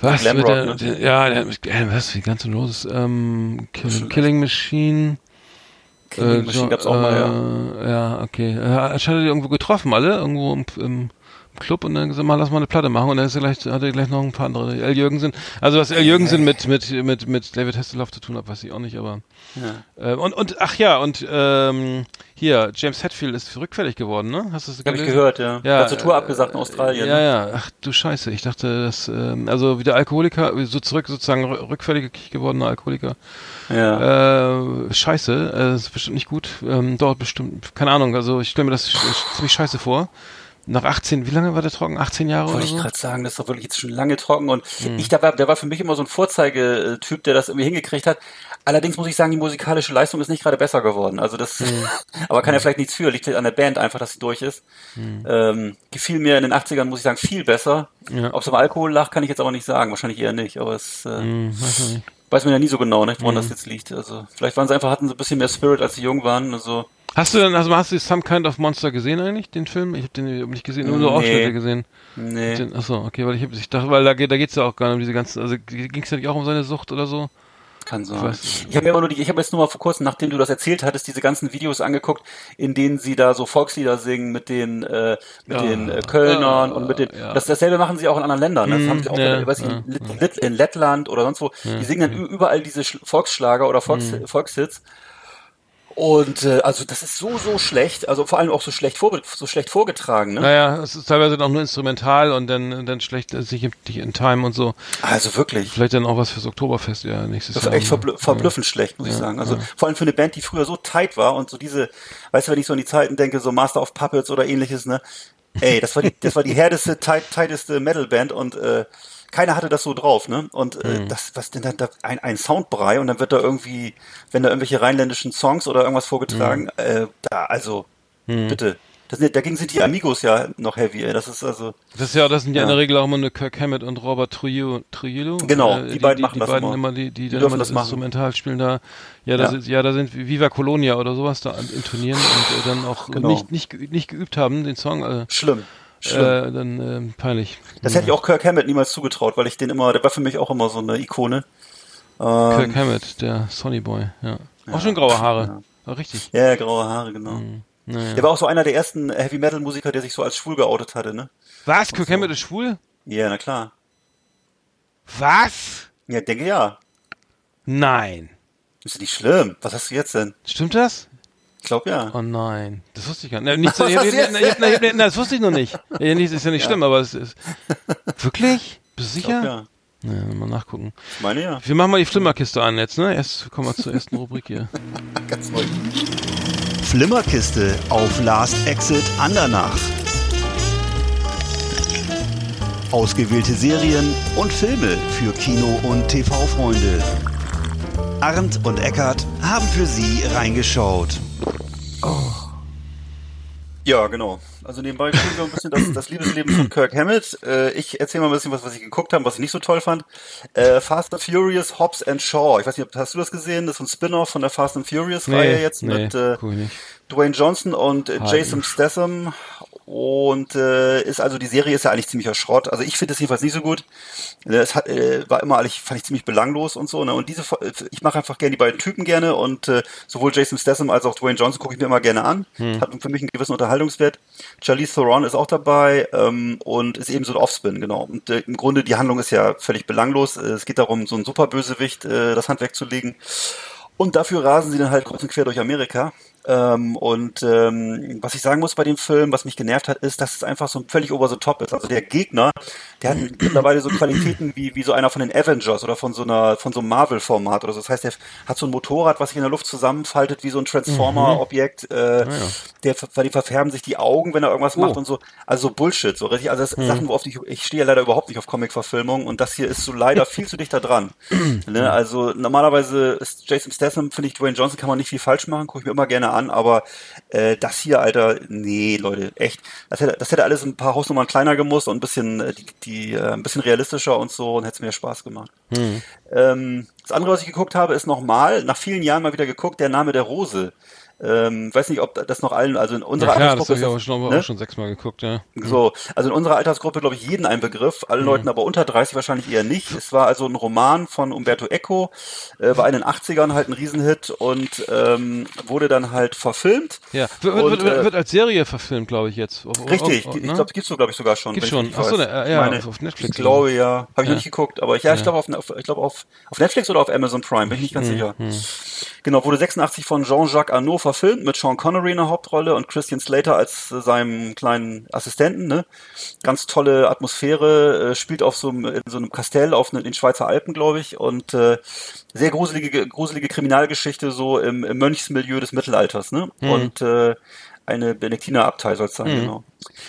was Glam mit Rock, der, ne? der, ja, der, äh, was wie ganz Roses ähm, Killing, Killing Machine Killing äh, Machine gab's auch mal, ja. äh, ja, okay. Er hat er die irgendwo getroffen, alle, irgendwo im, im Club und dann gesagt, mal lass mal eine Platte machen und dann ist er gleich, hat er gleich noch ein paar andere. L. Jürgensen. Also was L. Jürgensen mit, mit, mit, mit David Hasselhoff zu tun hat, weiß ich auch nicht, aber. Ja. Äh, und, und, ach ja, und ähm, hier, James Hetfield ist rückfällig geworden, ne? Hast du das Hab ich gehört, ja. Ja, Hat zur Tour äh, abgesagt in Australien. Ja, ja, ach du Scheiße, ich dachte, dass, ähm, also wieder Alkoholiker, so zurück sozusagen rü- rückfällig gewordener Alkoholiker. ja. Äh, scheiße, äh, ist bestimmt nicht gut. Ähm, dauert bestimmt, keine Ahnung, also ich stelle mir das ziemlich scheiße vor. Nach 18, wie lange war der trocken? 18 Jahre Wollte ich gerade sagen, das ist doch wirklich jetzt schon lange trocken und Hm. ich, der war, der war für mich immer so ein Vorzeigetyp, der das irgendwie hingekriegt hat. Allerdings muss ich sagen, die musikalische Leistung ist nicht gerade besser geworden. Also das, Hm. aber kann ja vielleicht nichts für, liegt an der Band einfach, dass sie durch ist. Ähm, gefiel mir in den 80ern, muss ich sagen, viel besser. Hm. Ja. Ob es am Alkohol lag, kann ich jetzt aber nicht sagen. Wahrscheinlich eher nicht, aber es, äh, Hm, weiß weiß man ja nie so genau, ne, woran Mhm. das jetzt liegt. Also vielleicht waren sie einfach, hatten sie ein bisschen mehr Spirit, als sie jung waren. Also Hast du denn, also hast du Some Kind of Monster gesehen eigentlich, den Film? Ich habe den nicht gesehen, nur, nur Nee. Ausschnitte gesehen. nee. Den, achso, okay, weil ich, hab, ich dachte, weil da, geht- da geht's ja auch gar nicht um diese ganzen, also ging es ja nicht auch um seine Sucht oder so? Kann sein. weiß Ich habe mir aber nur die, ich habe jetzt nur mal vor kurzem, nachdem du das erzählt hattest, diese ganzen Videos angeguckt, in denen sie da so Volkslieder singen mit den äh, mit Ja. den äh, Kölnern Ja, und mit den ja. das dasselbe machen sie auch in anderen Ländern. Das Mhm, haben sie auch, ja, äh, weiß ich, ja, in, in Lettland oder sonst wo. Die singen dann überall diese Sch Volksschlager oder Volks Mhm. Volkshits. Und äh, also das ist so so schlecht, also vor allem auch so schlecht vor, so schlecht vorgetragen, ne? Naja, es ist teilweise auch nur instrumental und dann, dann schlecht sich in, in Time und so. Also wirklich. Vielleicht dann auch was fürs Oktoberfest, ja, nächstes Das Jahr. ist echt verblü verblüffend schlecht, muss ich sagen. Also vor allem für eine Band, die früher so tight war und so diese, weißt du, wenn ich so an die Zeiten denke, so Master of Puppets oder ähnliches, ne? Ey, das war die, das war die härteste, tight, tighteste Metalband und äh, keiner hatte das so drauf, ne? Und äh, das, was denn da, da ein, ein Soundbrei und dann wird da irgendwie, wenn da irgendwelche rheinländischen Songs oder irgendwas vorgetragen, äh, da, also, bitte. Das dagegen sind die Amigos ja noch heavy, ey. Das ist also. Das ist ja, das sind ja, in der. Regel auch immer eine Kirk Hammett und Robert Trujillo. Trujillo Genau, Äh, die beiden machen die das beiden immer. immer. Die, die, Die dann das machen. Instrumental spielen da. Ja, da Ja. sind, ja, da sind Viva Colonia oder sowas da an- intonieren und äh, dann auch Genau. nicht, nicht, nicht geübt haben, den Song. Äh, Schlimm. Schlimm. äh, dann ähm, peinlich. das hätte ich auch Kirk Hammett niemals zugetraut, weil ich den immer, der war für mich auch immer so eine Ikone. Ähm, Kirk Hammett, der Sonny Boy, ja. Auch schon graue Haare. Ja. richtig. Ja, ja, graue Haare, genau. Hm. Naja. Der war auch so einer der ersten Heavy Metal Musiker, der sich so als schwul geoutet hatte, ne? Was? Kirk Hammett ist schwul? Ja, na klar. Was? Ja, denke ja. Nein. Ist ja nicht schlimm. Was hast du jetzt denn? Stimmt das? Ich glaube ja. Oh nein, das wusste ich gar nicht. so, ich, ich, ich, das wusste ich noch nicht. Ja, nicht ist ja nicht schlimm, aber es ist. Wirklich? Bist du Ich glaub, sicher? ja. Ja, mal nachgucken. Ich meine ja. Wir machen mal die Flimmerkiste an jetzt, ne? Erst kommen wir zur ersten Rubrik hier. Ganz neu. Flimmerkiste auf Last Exit Andernach. Ausgewählte Serien und Filme für Kino- und TV-Freunde. Arndt und Eckart haben für Sie reingeschaut. Ja, genau. Also nebenbei kriegen wir ein bisschen das, das Liebesleben von Kirk Hammett. Äh, ich erzähle mal ein bisschen was, was ich geguckt habe, was ich nicht so toll fand. Äh, Fast and Furious, Hobbs and Shaw. Ich weiß nicht, hast du das gesehen? Das ist ein Spin-off von der Fast and Furious Reihe jetzt mit äh, nicht. Dwayne Johnson und äh, Ah, Jason Statham. Und äh, ist also die Serie ist ja eigentlich ziemlicher Schrott. Also ich finde es jedenfalls nicht so gut. Äh, Es hat, äh, war immer eigentlich fand ich ziemlich belanglos und so. Ne? Und diese äh, ich mache einfach gerne die beiden Typen gerne und äh, sowohl Jason Statham als auch Dwayne Johnson gucke ich mir immer gerne an. Hat für mich einen gewissen Unterhaltungswert. Charlize Theron ist auch dabei ähm, und ist eben so ein Offspin genau. Und äh, im Grunde die Handlung ist ja völlig belanglos. Äh, es geht darum, so einen Superbösewicht äh, das Hand wegzulegen. Und dafür rasen sie dann halt kreuz und quer durch Amerika. Ähm, und ähm, was ich sagen muss bei dem Film, was mich genervt hat, ist, dass es einfach so völlig over the top ist. Also der Gegner, der hat mittlerweile so Qualitäten wie, wie so einer von den Avengers oder von so einer von so einem Marvel-Format oder so. Das heißt, der hat so ein Motorrad, was sich in der Luft zusammenfaltet wie so ein Transformer-Objekt. Äh, der, ver- weil die verfärben sich die Augen, wenn er irgendwas macht und so. Also so Bullshit, so richtig. Also das sind Sachen, wo oft ich, ich stehe ja leider überhaupt nicht auf Comic-Verfilmungen und das hier ist so leider viel zu dicht da dran. ne? Also normalerweise ist Jason Statham, finde ich, Dwayne Johnson kann man nicht viel falsch machen, gucke ich mir immer gerne an, aber äh, das hier, Alter, nee, Leute, echt. Das hätte, das hätte alles ein paar Hausnummern kleiner gemusst und ein bisschen, äh, die, die, äh, ein bisschen realistischer und so und hätte es mir Spaß gemacht. Ähm, das andere, was ich geguckt habe, ist nochmal, nach vielen Jahren mal wieder geguckt, der Name der Rose. Ähm, weiß nicht, ob das noch allen, also in unserer Ja, klar, das Altersgruppe habe ist ich aber schon, ne? auch schon sechsmal geguckt, ja. So, also in unserer Altersgruppe, glaube ich, jeden ein Begriff, allen Leuten aber unter 30 wahrscheinlich eher nicht. Es war also ein Roman von Umberto Eco, äh, war in den 80ern halt ein Riesenhit und ähm, wurde dann halt verfilmt. Ja, wird, Und, wird, wird, äh, wird als Serie verfilmt, glaube ich jetzt. Auf- auf- Richtig, auf- ich ne? glaube, gibt's so, glaube ich, sogar schon. Gibt's ich schon. richtig Ach so, weiß. ne, Ich ja, meine, auf Netflix Ich glaube ja, habe ich Ja. noch nicht geguckt, aber ich, ja, ich glaube auf, auf, ich glaube auf, auf Netflix oder auf Amazon Prime, bin ich nicht ganz sicher. Genau, wurde 86 von Jean-Jacques Arnaud verfilmt mit Sean Connery in der Hauptrolle und Christian Slater als äh, seinem kleinen Assistenten. Ne? Ganz tolle Atmosphäre, äh, spielt auf so einem, in so einem Kastell auf ne, in den Schweizer Alpen, glaube ich, und äh, sehr gruselige, gruselige Kriminalgeschichte so im, im Mönchsmilieu des Mittelalters. Ne? Hm. Und äh, eine Benediktinerabtei soll es sein, genau.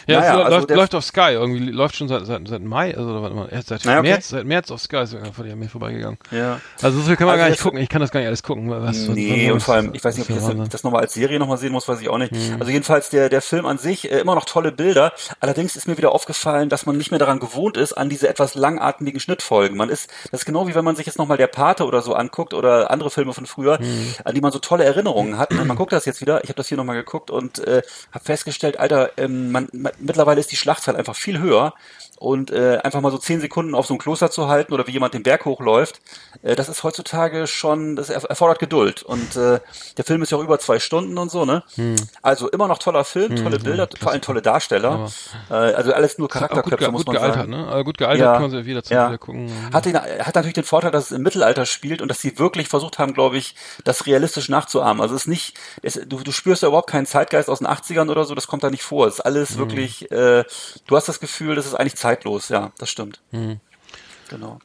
Ja, Naja, es also läuft, läuft auf Sky, irgendwie läuft schon seit, seit, seit Mai, also warte mal, erst seit Ja, okay. März, seit März auf Sky ist vor mir vorbeigegangen. Ja. Also so viel kann man Also gar nicht gucken, ich kann das gar nicht alles gucken. Was, Nee, was- und vor allem, ich weiß nicht, ob was ich das, das nochmal als Serie nochmal sehen muss, weiß ich auch nicht. Mhm. Also jedenfalls der, der Film an sich, äh, immer noch tolle Bilder. Allerdings ist mir wieder aufgefallen, dass man nicht mehr daran gewohnt ist, an diese etwas langatmigen Schnittfolgen. Man ist, das ist genau wie wenn man sich jetzt nochmal der Pate oder so anguckt oder andere Filme von früher, Mhm. an die man so tolle Erinnerungen hat. Und man guckt das jetzt wieder, ich habe das hier nochmal geguckt und äh, habe festgestellt, Alter, ähm, man, mittlerweile ist die Schlachtzeit einfach viel höher. Und äh, einfach mal so zehn Sekunden auf so ein Kloster zu halten oder wie jemand den Berg hochläuft, äh, das ist heutzutage schon, das erf- erfordert Geduld. Und äh, der Film ist ja auch über zwei Stunden und so, ne? Also immer noch toller Film, tolle Bilder, vor allem tolle Darsteller. Äh, also alles nur Charakterköpfe, muss gut man gealtert, sagen. ne? Aber gut gealtert Ja, kann man sich jederzeit ja. wieder gucken. Hat, den, hat natürlich den Vorteil, dass es im Mittelalter spielt und dass sie wirklich versucht haben, glaube ich, das realistisch nachzuahmen. Also es ist nicht, es, du, du spürst ja überhaupt keinen Zeitgeist aus den 80ern oder so, das kommt da nicht vor. Es ist alles wirklich, äh, du hast das Gefühl, das ist eigentlich zeitlos, ja, das stimmt. Genau.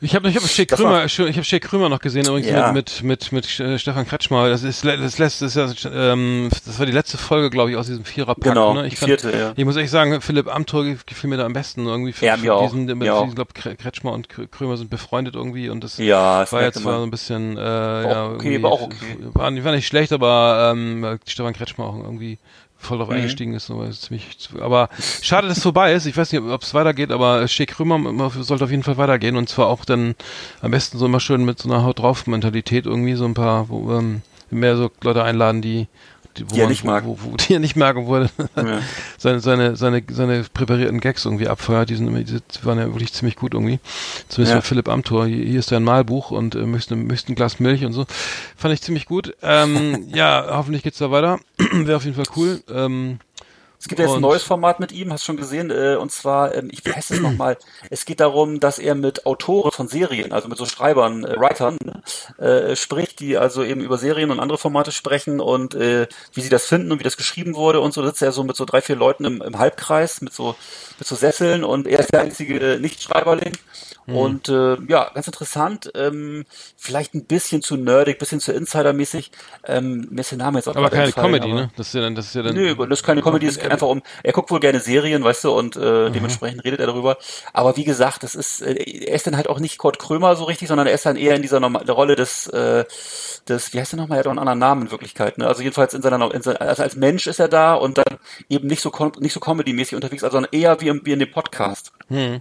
Ich habe ich hab Das Krümer, ich habe Schick Krümer noch gesehen übrigens Ja. mit mit mit, mit äh, Stefan Kretschmer. Das ist das letzte das, ist ja, ähm, das war die letzte Folge, glaube ich, aus diesem Viererpack. Genau, ne? die ich vierte, ja. Ich muss echt sagen, Philipp Amthor ge- gefiel mir da am besten irgendwie. Für, Ja, mir auch, diesen, mir auch. Ich glaube, Kretschmer und Krü- Krümer sind befreundet irgendwie und das Ja, das war jetzt zwar so ein bisschen äh, ja, auch okay, war auch okay. War, war nicht schlecht, aber ähm, Stefan Kretschmer auch irgendwie voll Mhm. drauf eingestiegen ist, ziemlich, aber schade, dass es vorbei ist. Ich weiß nicht, ob es weitergeht, aber Schick Krümmer sollte auf jeden Fall weitergehen und zwar auch dann am besten so immer schön mit so einer Haut drauf Mentalität irgendwie so ein paar, wo, ähm, mehr so Leute einladen, die, wo Die er man- nicht mag. Wo, wo, die er nicht mag und wo er Ja. seine, seine, seine, seine präparierten Gags irgendwie abfeuert. Die, sind, die waren ja wirklich ziemlich gut irgendwie. Zumindest Ja. bei Philipp Amthor. Hier, hier ist ein Malbuch und äh, möchtest, möchtest ein Glas Milch und so. Fand ich ziemlich gut. Ähm, ja, hoffentlich geht's da weiter. Wäre auf jeden Fall cool. Ähm, Es gibt ja jetzt ein neues Format mit ihm, hast du schon gesehen, äh, und zwar, ähm, ich weiß es nochmal, es geht darum, dass er mit Autoren von Serien, also mit so Schreibern, äh, Writern, äh, spricht, die also eben über Serien und andere Formate sprechen und äh, wie sie das finden und wie das geschrieben wurde und so, sitzt er so mit so drei, vier Leuten im, im Halbkreis, mit so, mit so Sesseln und er ist der einzige äh, Nicht-Schreiberling. Mhm. Und äh, ja, ganz interessant, ähm, vielleicht ein bisschen zu nerdig, bisschen zu Insidermäßig. Ähm, mir ist der Name jetzt auch aber keine Comedy, aber- ne? Das ist ja dann, das ist ja dann. Nö, das ist keine Comedy, das ist einfach um, er guckt wohl gerne Serien, weißt du, und äh, dementsprechend redet er darüber. Aber wie gesagt, das ist, äh, er ist dann halt auch nicht Kurt Krömer so richtig, sondern er ist dann eher in dieser Norma Rolle des, äh, des, wie heißt der nochmal, er hat auch einen anderen Namen in Wirklichkeit, ne? Also jedenfalls in seiner, in seiner also als Mensch ist er da und dann eben nicht so, nicht so Comedy-mäßig unterwegs, also sondern eher wie, im, wie in dem Podcast. Hm.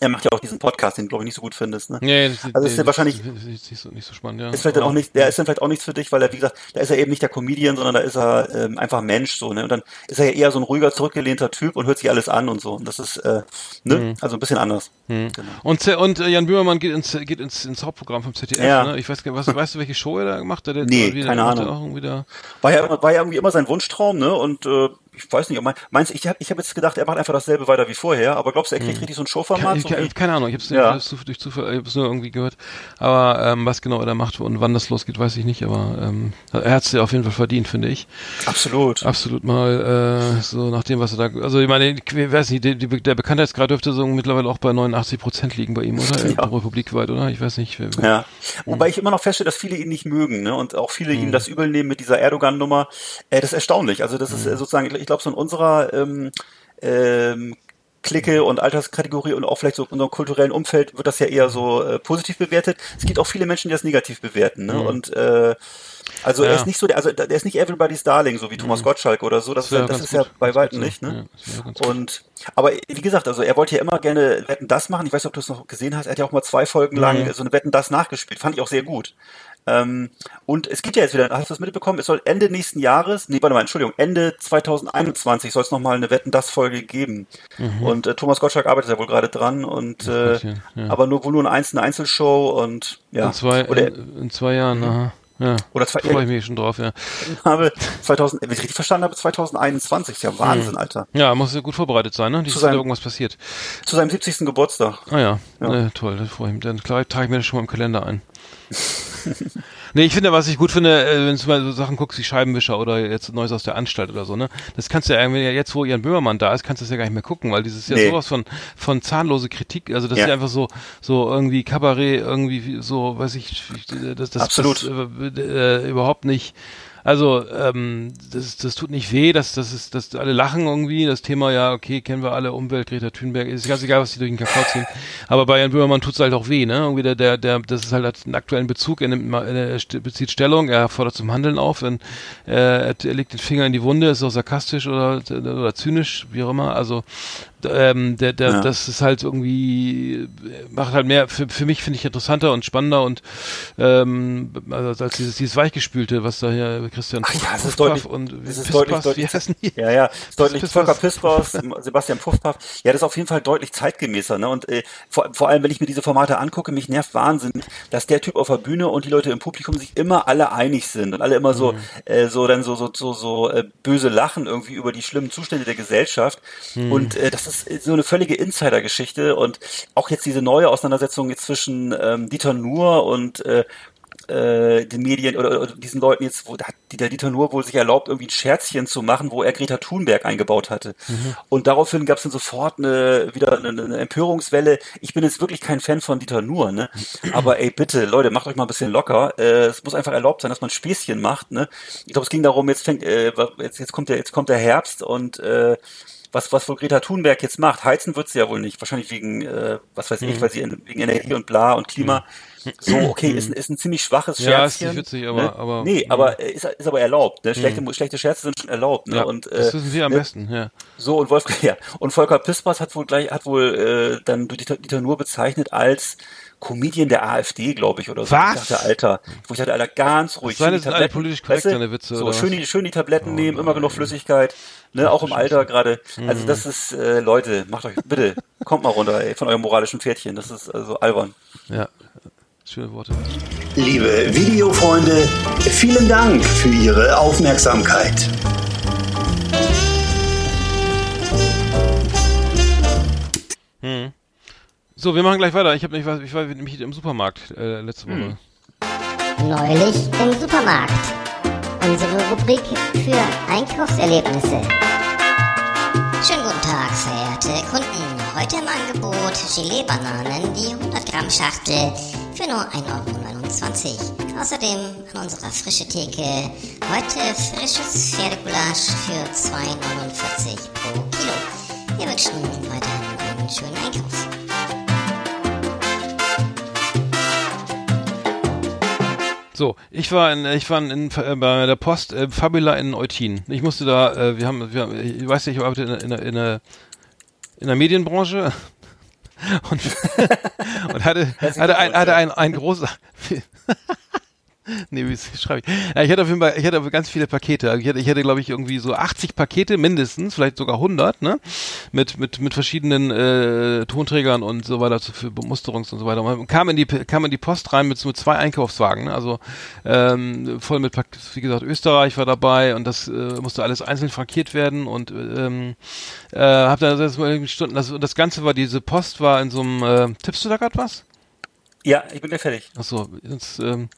Er macht ja auch diesen Podcast, den du, glaube ich nicht so gut findest, ne? Nee, das, Also ist ja wahrscheinlich- ist nicht, so, nicht so spannend, ja. ist vielleicht dann auch nicht, der ist dann vielleicht auch nichts für dich, weil er, wie gesagt, da ist er eben nicht der Comedian, sondern da ist er ähm, einfach Mensch so, ne? Und dann ist er ja eher so ein ruhiger, zurückgelehnter Typ und hört sich alles an und so. Und das ist, äh, ne? Mhm. Also ein bisschen anders. Genau. Und, und äh, Jan Böhmermann geht ins, geht ins, ins Hauptprogramm vom ZDF, Ja. ne? Ich weiß gar nicht, was, weißt du, welche Show er da gemacht hat? Der, Nee, keine Ahnung. Da, War ja, war ja irgendwie immer sein Wunschtraum, ne? Und äh, ich weiß nicht, ob mein, meinst ich habe ich hab jetzt gedacht, er macht einfach dasselbe weiter wie vorher, aber glaubst du, er kriegt richtig so ein Showformat? ich, So keine, Ahnung, ich hab's Ja. ja. durch Zufall, ich hab's nur irgendwie gehört. Aber ähm, was genau er da macht und wann das losgeht, weiß ich nicht. Aber ähm, er hat's ja auf jeden Fall verdient, finde ich. absolut. Absolut mal äh, so nach dem, was er da. Also ich meine, ich weiß nicht, die, die, der Bekanntheitsgrad dürfte so mittlerweile auch bei 89 Prozent liegen bei ihm, oder? Ja. Republikweit, oder? Ich weiß nicht. wer- Ja. Wobei ich immer noch feststelle, dass viele ihn nicht mögen, ne? Und auch viele ihm das übel nehmen mit dieser Erdogan-Nummer. Äh, das ist erstaunlich. Also das ist äh, sozusagen, ich glaube, so in unserer ähm, ähm, Clique und Alterskategorie und auch vielleicht so in unserem kulturellen Umfeld wird das ja eher so äh, positiv bewertet. Es gibt auch viele Menschen, die das negativ bewerten, ne? Und äh, also er Ja. ist nicht so, der, also der ist nicht everybody's darling, so wie Thomas Gottschalk oder so. Das, das ganz ist ja gut. bei Das weitem nicht, ne? Ja, das. Und aber wie gesagt, also er wollte ja immer gerne Wetten das machen. Ich weiß nicht, ob du es noch gesehen hast. Er hat ja auch mal zwei Folgen lang so eine Wetten das nachgespielt. Fand ich auch sehr gut. Ähm, und es gibt ja jetzt wieder, hast du das mitbekommen? Es soll Ende nächsten Jahres, nee, warte mal, Entschuldigung, Ende 2021 soll es nochmal eine Wetten das Folge geben. Und äh, Thomas Gottschalk arbeitet ja wohl gerade dran und äh, ja. aber nur wohl nur eine einzelne Einzelshow und ja. in zwei, oder, in, in zwei Jahren, aha. Ja. Oder zwei- Freue ich mich schon drauf, ja. habe 2000, wenn ich richtig verstanden habe, 2021. Ist ja Wahnsinn, Alter. Ja, muss ja gut vorbereitet sein, ne? Nicht, Zu seinem- irgendwas passiert. Zu seinem 70. Geburtstag. Ah ja, Ja. Ne, toll, das freue ich mich. Dann klar, trage ich mir das schon mal im Kalender ein. nee, ich finde, was ich gut finde, äh, wenn du mal so Sachen guckst wie Scheibenwischer oder jetzt Neues aus der Anstalt oder so, ne? Das kannst du ja irgendwie, jetzt wo Jan Böhmermann da ist, kannst du das ja gar nicht mehr gucken, weil dieses ja Nee. sowas von, von zahnlose Kritik, also das Ja. ist ja einfach so, so irgendwie Kabarett, irgendwie wie- so, weiß ich, das, das, Absolut. das äh, äh, überhaupt nicht, also ähm, das, das tut nicht weh, dass das ist, dass alle lachen irgendwie. Das Thema ja, okay, kennen wir alle. Umwelt, Greta Thunberg, ist ganz egal, was die durch den Kakao ziehen. Aber bei Jan Böhmermann tut's halt auch weh, ne? Irgendwie der, der, der, das ist halt einen aktuellen Bezug. Er nimmt er bezieht Stellung, er fordert zum Handeln auf, äh, er, er legt den Finger in die Wunde, ist auch sarkastisch oder, oder zynisch, wie auch immer. Also ähm, der, der, Ja. das ist halt irgendwie macht halt mehr für, für mich finde ich interessanter und spannender und ähm, also als dieses, dieses weichgespülte, was da hier Christian Ach ja, es ist deutlich- und es ist Pispas, deutlich- wie deutlich-? Ja, ja, ist deutlich Pispas. Volker Pispers, Sebastian Puffpaff. Ja, das ist auf jeden Fall deutlich zeitgemäßer. Ne? Und äh, vor, vor allem, wenn ich mir diese Formate angucke, mich nervt wahnsinnig, dass der Typ auf der Bühne und die Leute im Publikum sich immer alle einig sind und alle immer so, äh, so dann so so so so äh, böse lachen irgendwie über die schlimmen Zustände der Gesellschaft. Und äh, das ist so eine völlige Insider-Geschichte und auch jetzt diese neue Auseinandersetzung jetzt zwischen ähm, Dieter Nuhr und äh, äh, den Medien oder, oder diesen Leuten jetzt, wo hat die- der Dieter Nuhr wohl sich erlaubt, irgendwie ein Scherzchen zu machen, wo er Greta Thunberg eingebaut hatte. Und daraufhin gab es dann sofort eine, wieder eine, eine Empörungswelle. Ich bin jetzt wirklich kein Fan von Dieter Nuhr, ne? Aber ey, bitte, Leute, macht euch mal ein bisschen locker. Äh, es muss einfach erlaubt sein, dass man Späßchen macht, ne? Ich glaube, es ging darum, jetzt fängt, äh, jetzt, jetzt kommt der, jetzt kommt der Herbst und äh, was, was wohl Greta Thunberg jetzt macht. Heizen wird sie ja wohl nicht. Wahrscheinlich wegen, äh, was weiß Mhm. ich, weil sie in, wegen Energie und bla und Klima. So, okay, ist, ein- ist ein ziemlich schwaches Scherzchen. Ja, ist nicht witzig, aber- ne? aber- Nee, mhm. aber äh, ist, ist aber erlaubt. Ne? Schlechte, schlechte Scherze sind schon erlaubt. Ne? Ja, und, äh, das wissen wir am ne? besten, ja. So, und Wolfgang, ja. Und Volker Pispers hat wohl gleich, hat wohl äh, dann Dieter, Dieter Nuhr bezeichnet als Comedian der AfD, glaube ich, oder so. Was? Ich dachte, Alter, wo ich dachte, Alter, ganz ruhig. Seine sind alle politisch korrekt, weißt du, Witze, So, schön die, schön die Tabletten Oh nehmen, immer genug Flüssigkeit, ne, auch im Alter gerade. Mhm. Also das ist, äh, Leute, macht euch, bitte, kommt mal runter, ey, von eurem moralischen Pferdchen. Das ist also albern. Ja. Schöne Worte. Liebe Videofreunde, vielen Dank für Ihre Aufmerksamkeit. So, wir machen gleich weiter. Ich habe nicht was, ich war nämlich im Supermarkt äh, letzte Woche. Neulich im Supermarkt. Unsere Rubrik für Einkaufserlebnisse. Schönen guten Tag, verehrte Kunden. Heute im Angebot Gelee-Bananen, die 100 Gramm Schachtel für nur 1,29 Euro. Außerdem an unserer frische Theke heute frisches Pferdegulasch für 2,49 pro Kilo. Wir wünschen weiterhin einen schönen Einkauf. So, ich war in, ich war in, äh, bei der Post äh, Fabula in Eutin. Ich musste da, äh, wir haben, wir ich weiß nicht, ich arbeite in, in, in, in, der- in der Medienbranche und, und hatte, hatte ein, hatte ein, ein großer, Nee, wie schreibe ich? Ja, ich hatte auf jeden Fall, ich hatte ganz viele Pakete. Also Ich hatte, ich hatte glaube ich, irgendwie so 80 Pakete mindestens, vielleicht sogar 100, ne? Mit, mit, mit verschiedenen äh, Tonträgern und so weiter, für Bemusterungs und so weiter. Und man kam in die, kam in die Post rein mit, so mit zwei Einkaufswagen, ne? Also ähm, voll mit, wie gesagt, Österreich war dabei und das äh, musste alles einzeln frankiert werden und ähm, äh, hab da das mal irgendwie Stunden, das, das Ganze war, diese Post war in so einem, äh, tippst du da gerade was? Ja, ich bin gleich fertig. Achso, jetzt, ähm,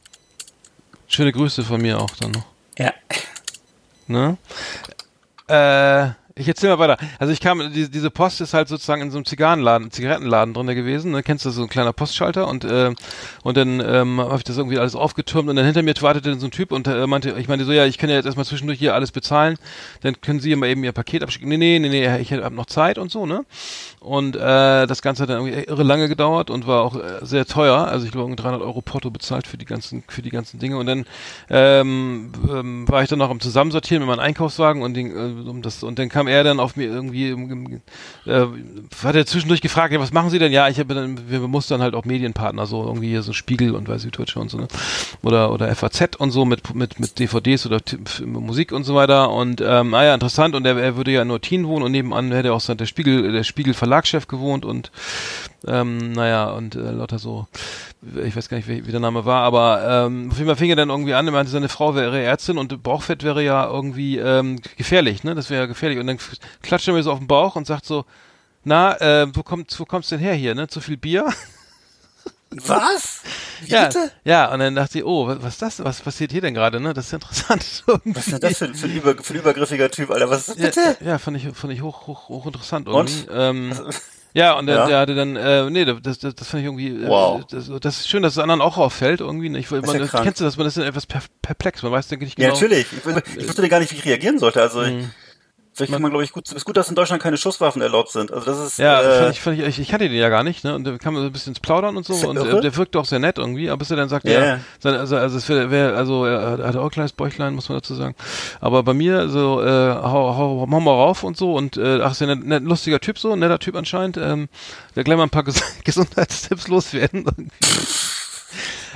schöne Grüße von mir auch dann noch. Ja. Ne? Äh, ich erzähl mal weiter. Also ich kam, die, diese Post ist halt sozusagen in so einem Zigarrenladen, Zigarettenladen drin gewesen. Ne? Kennst du so ein kleiner Postschalter und äh, und dann ähm, habe ich das irgendwie alles aufgetürmt und dann hinter mir wartete dann so ein Typ und äh, meinte, ich meinte so, ja, ich kann ja jetzt erstmal zwischendurch hier alles bezahlen, dann können Sie mal eben Ihr Paket abschicken. Nee, nee, nee, nee, ich habe noch Zeit und so, ne? Und äh, das Ganze hat dann irgendwie irre lange gedauert und war auch äh, sehr teuer. Also ich glaube, irgendwie 300 Euro Porto bezahlt für die ganzen für die ganzen Dinge. Und dann ähm, ähm, war ich dann noch am Zusammensortieren mit meinem Einkaufswagen und, den, äh, um das, und dann kam er dann auf mir irgendwie, äh, hat er zwischendurch gefragt, ja, was machen Sie denn? Ja, ich habe dann, wir mustern halt auch Medienpartner, so irgendwie hier so Spiegel und weiß ich Deutsche und so, ne? Oder oder FAZ und so mit mit mit DVDs oder Musik und so weiter. Und ähm, naja, interessant. Und er, er würde ja in Nordin wohnen und nebenan hätte auch so der Spiegel, der Spiegel Verlagschef gewohnt und ähm, naja, und äh, lauter so, ich weiß gar nicht, wie, wie der Name war, aber ähm, auf jeden Fall fing er dann irgendwie an, er meinte, seine Frau wäre Ärztin und Bauchfett wäre ja irgendwie ähm, gefährlich, ne? Das wäre ja gefährlich. Und dann klatscht er mir so auf den Bauch und sagt so, na, äh, wo kommt, wo kommt's denn her hier, ne? Zu viel Bier? Was? Wie Ja, bitte? ja, und dann dachte ich, oh, was, was ist das? Was passiert hier denn gerade, ne? Das ist interessant. Was ist denn das für, ein- für, ein, über, für ein übergriffiger Typ, Alter? Was ist das Ja, bitte? ja, fand ich, fand ich hoch, hoch, hoch interessant Und? irgendwie. Ähm, ja, und der, Ja? der hatte dann, äh, nee, das, das, das fand ich irgendwie, äh, Wow. das, das ist schön, dass es anderen auch auffällt irgendwie. ne? Ich, man, ja kennst du das, man ist dann etwas per, perplex, man weiß, denke ich, Ja, genau. natürlich. Ich, ich wusste gar nicht, wie ich reagieren sollte. Also, Mhm. Vielleicht kann man, glaube ich, gut, es ist gut, dass in Deutschland keine Schusswaffen erlaubt sind. Also, das ist, Ja, äh, fand ich, fand ich, ich, kannte den ja gar nicht, ne? Und da kam so ein bisschen ins Plaudern und so und irre? äh, der wirkte auch sehr nett irgendwie, aber bis er dann sagt, Ja, ja, sein, also, also es wäre, wär, also er hatte auch ein kleines Bäuchlein, muss man dazu sagen. Aber bei mir so, äh, hau, hau, hau mal rauf und so und äh, ach, ist ja ein net, lustiger Typ so, ein netter Typ anscheinend, ähm, der gleich mal ein paar Ges Gesundheitstipps loswerden.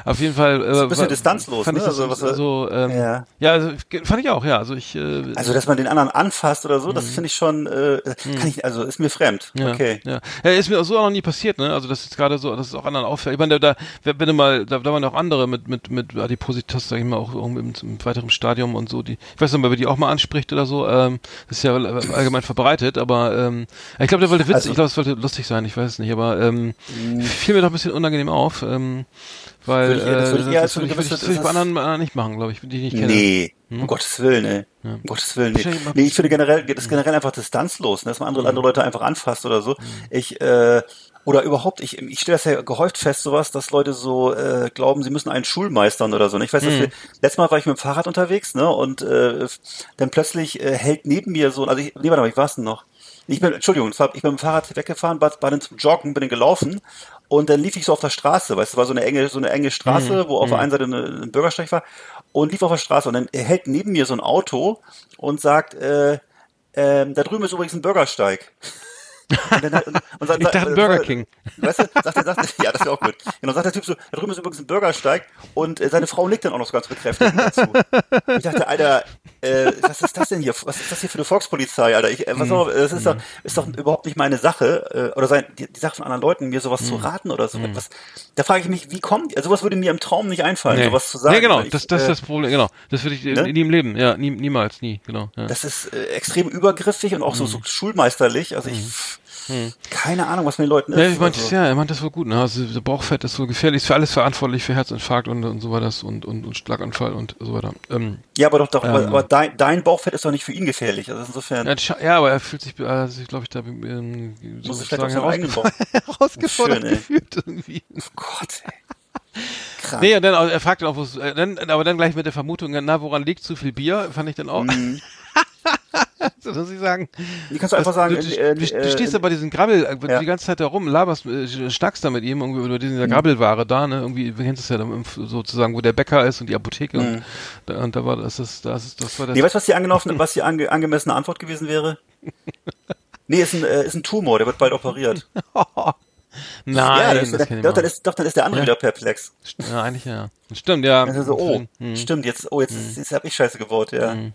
Auf jeden Fall. Äh, ein bisschen war- distanzlos, fand ne? ich das Also, was- also, ähm, Ja. ja, also, fand ich auch, ja. Also ich, äh, also, dass man den anderen anfasst oder so, das finde ich schon, äh, kann ich, also, ist mir fremd. Mhm. Ja, Okay. Ja. ja, ist mir auch so auch noch nie passiert, ne? Also das ist gerade so, dass es auch anderen auffällt. Ich meine, da, da wenn du mal, da, da waren auch andere mit mit mit Adipositas, sag ich mal, auch irgendwie im, im weiteren Stadium und so. Die, ich weiß nicht, ob er die auch mal anspricht oder so. Ähm, das ist ja allgemein verbreitet, aber ähm, ich glaube, der wollte witzig, Also- ich glaube, es wollte lustig sein, ich weiß es nicht, aber ähm, fiel mir doch ein bisschen unangenehm auf. Ähm, weil Würde ich das äh, würde ich eher als das würde ich, so eine das würde ich bei anderen, anderen nicht machen, glaube ich, die ich nicht kenne. Nee, um Gottes Willen, ey. Um Gottes Willen, nee. Nee. Ich finde generell, das ist generell einfach distanzlos, ne? dass man andere, andere Leute einfach anfasst oder so. Ich, äh, oder überhaupt, ich, ich stelle das ja gehäuft fest, sowas, dass Leute so äh, glauben, sie müssen einen Schulmeistern oder so. Ne? Ich weiß, dass wir, letztes Mal war ich mit dem Fahrrad unterwegs, ne? Und äh, dann plötzlich äh, hält neben mir so, also ich, nee, warte mal, ich war denn noch? Ich bin, Entschuldigung, ich bin mit dem Fahrrad weggefahren, war, war dann zum Joggen, bin dann gelaufen und dann lief ich so auf der Straße, weißt du, war so eine enge, so eine enge Straße, wo auf der einen Seite eine, ein Bürgersteig war und lief auf der Straße. Und dann hält neben mir so ein Auto und sagt, äh, ähm, da drüben ist übrigens ein Bürgersteig. Und dann, und, und sagt, Ich dachte äh, Burger King. Weißt du, sagt er, sagt ja, das wäre auch gut. Genau, sagt der Typ so, da drüben ist übrigens ein Bürgersteig und äh, seine Frau nickt dann auch noch so ganz bekräftigt dazu. Ich dachte, Alter, äh, was ist das denn hier? Was ist das hier für eine Volkspolizei, Alter? Ich, äh, was auch, das ist doch, ist doch überhaupt nicht meine Sache, äh, oder sein, die, die Sache von anderen Leuten, mir sowas zu raten oder so etwas. Da frage ich mich, wie kommt, also sowas würde mir im Traum nicht einfallen, sowas zu sagen. Nee, genau, ich, das, das ist äh, das Problem, genau. Das würde ich äh, ne? nie im Leben, ja, nie, niemals, nie, genau. Ja. Das ist äh, extrem übergriffig und auch so, so schulmeisterlich. Also ich, keine Ahnung, was mit den Leuten ist. Ja, ich meinte, also. ja, er meint das wohl gut. Ne? Also, der Bauchfett ist so gefährlich, ist für alles verantwortlich, für Herzinfarkt und, und so weiter und, und, und Schlaganfall und so weiter. Ähm, Ja, aber doch, doch aber, Ähm. aber dein, dein Bauchfett ist doch nicht für ihn gefährlich. Also insofern ja, ja, aber er fühlt sich, also, glaube ich, da ähm, muss es vielleicht auch sozusagen Bauch. herausgefordert Schön, ey. gefühlt irgendwie. Oh Gott, ey. Krank. Nee, und dann, er fragt dann auch, äh, dann, aber dann gleich mit der Vermutung, na, woran liegt zu viel Bier? Fand ich dann auch. Mhm. So muss ich sagen. Die kannst du einfach sagen, du, du, äh, du, äh, stehst da bei diesem Grabbel äh, ja. die ganze Zeit da rum, laberst, äh, schnackst da mit ihm irgendwie über Mhm. diese Grabbelware da, ne? Irgendwie, du kennst es ja da, im- sozusagen, wo der Bäcker ist und die Apotheke Mhm. und, da, und da war das, das, das, das war das. Nee, weißt du, was die angenommen, was die ange, angemessene Antwort gewesen wäre? Nee, ist ein, äh, ist ein Tumor, der wird bald operiert. Nein, ja, das, das, ich doch, dann ist, doch, dann ist der andere Ja. wieder perplex. Ja, eigentlich ja. Stimmt, ja. Also so, oh, Hm. stimmt, jetzt, oh, jetzt, ist jetzt hab ich Scheiße gebaut, ja. Äh,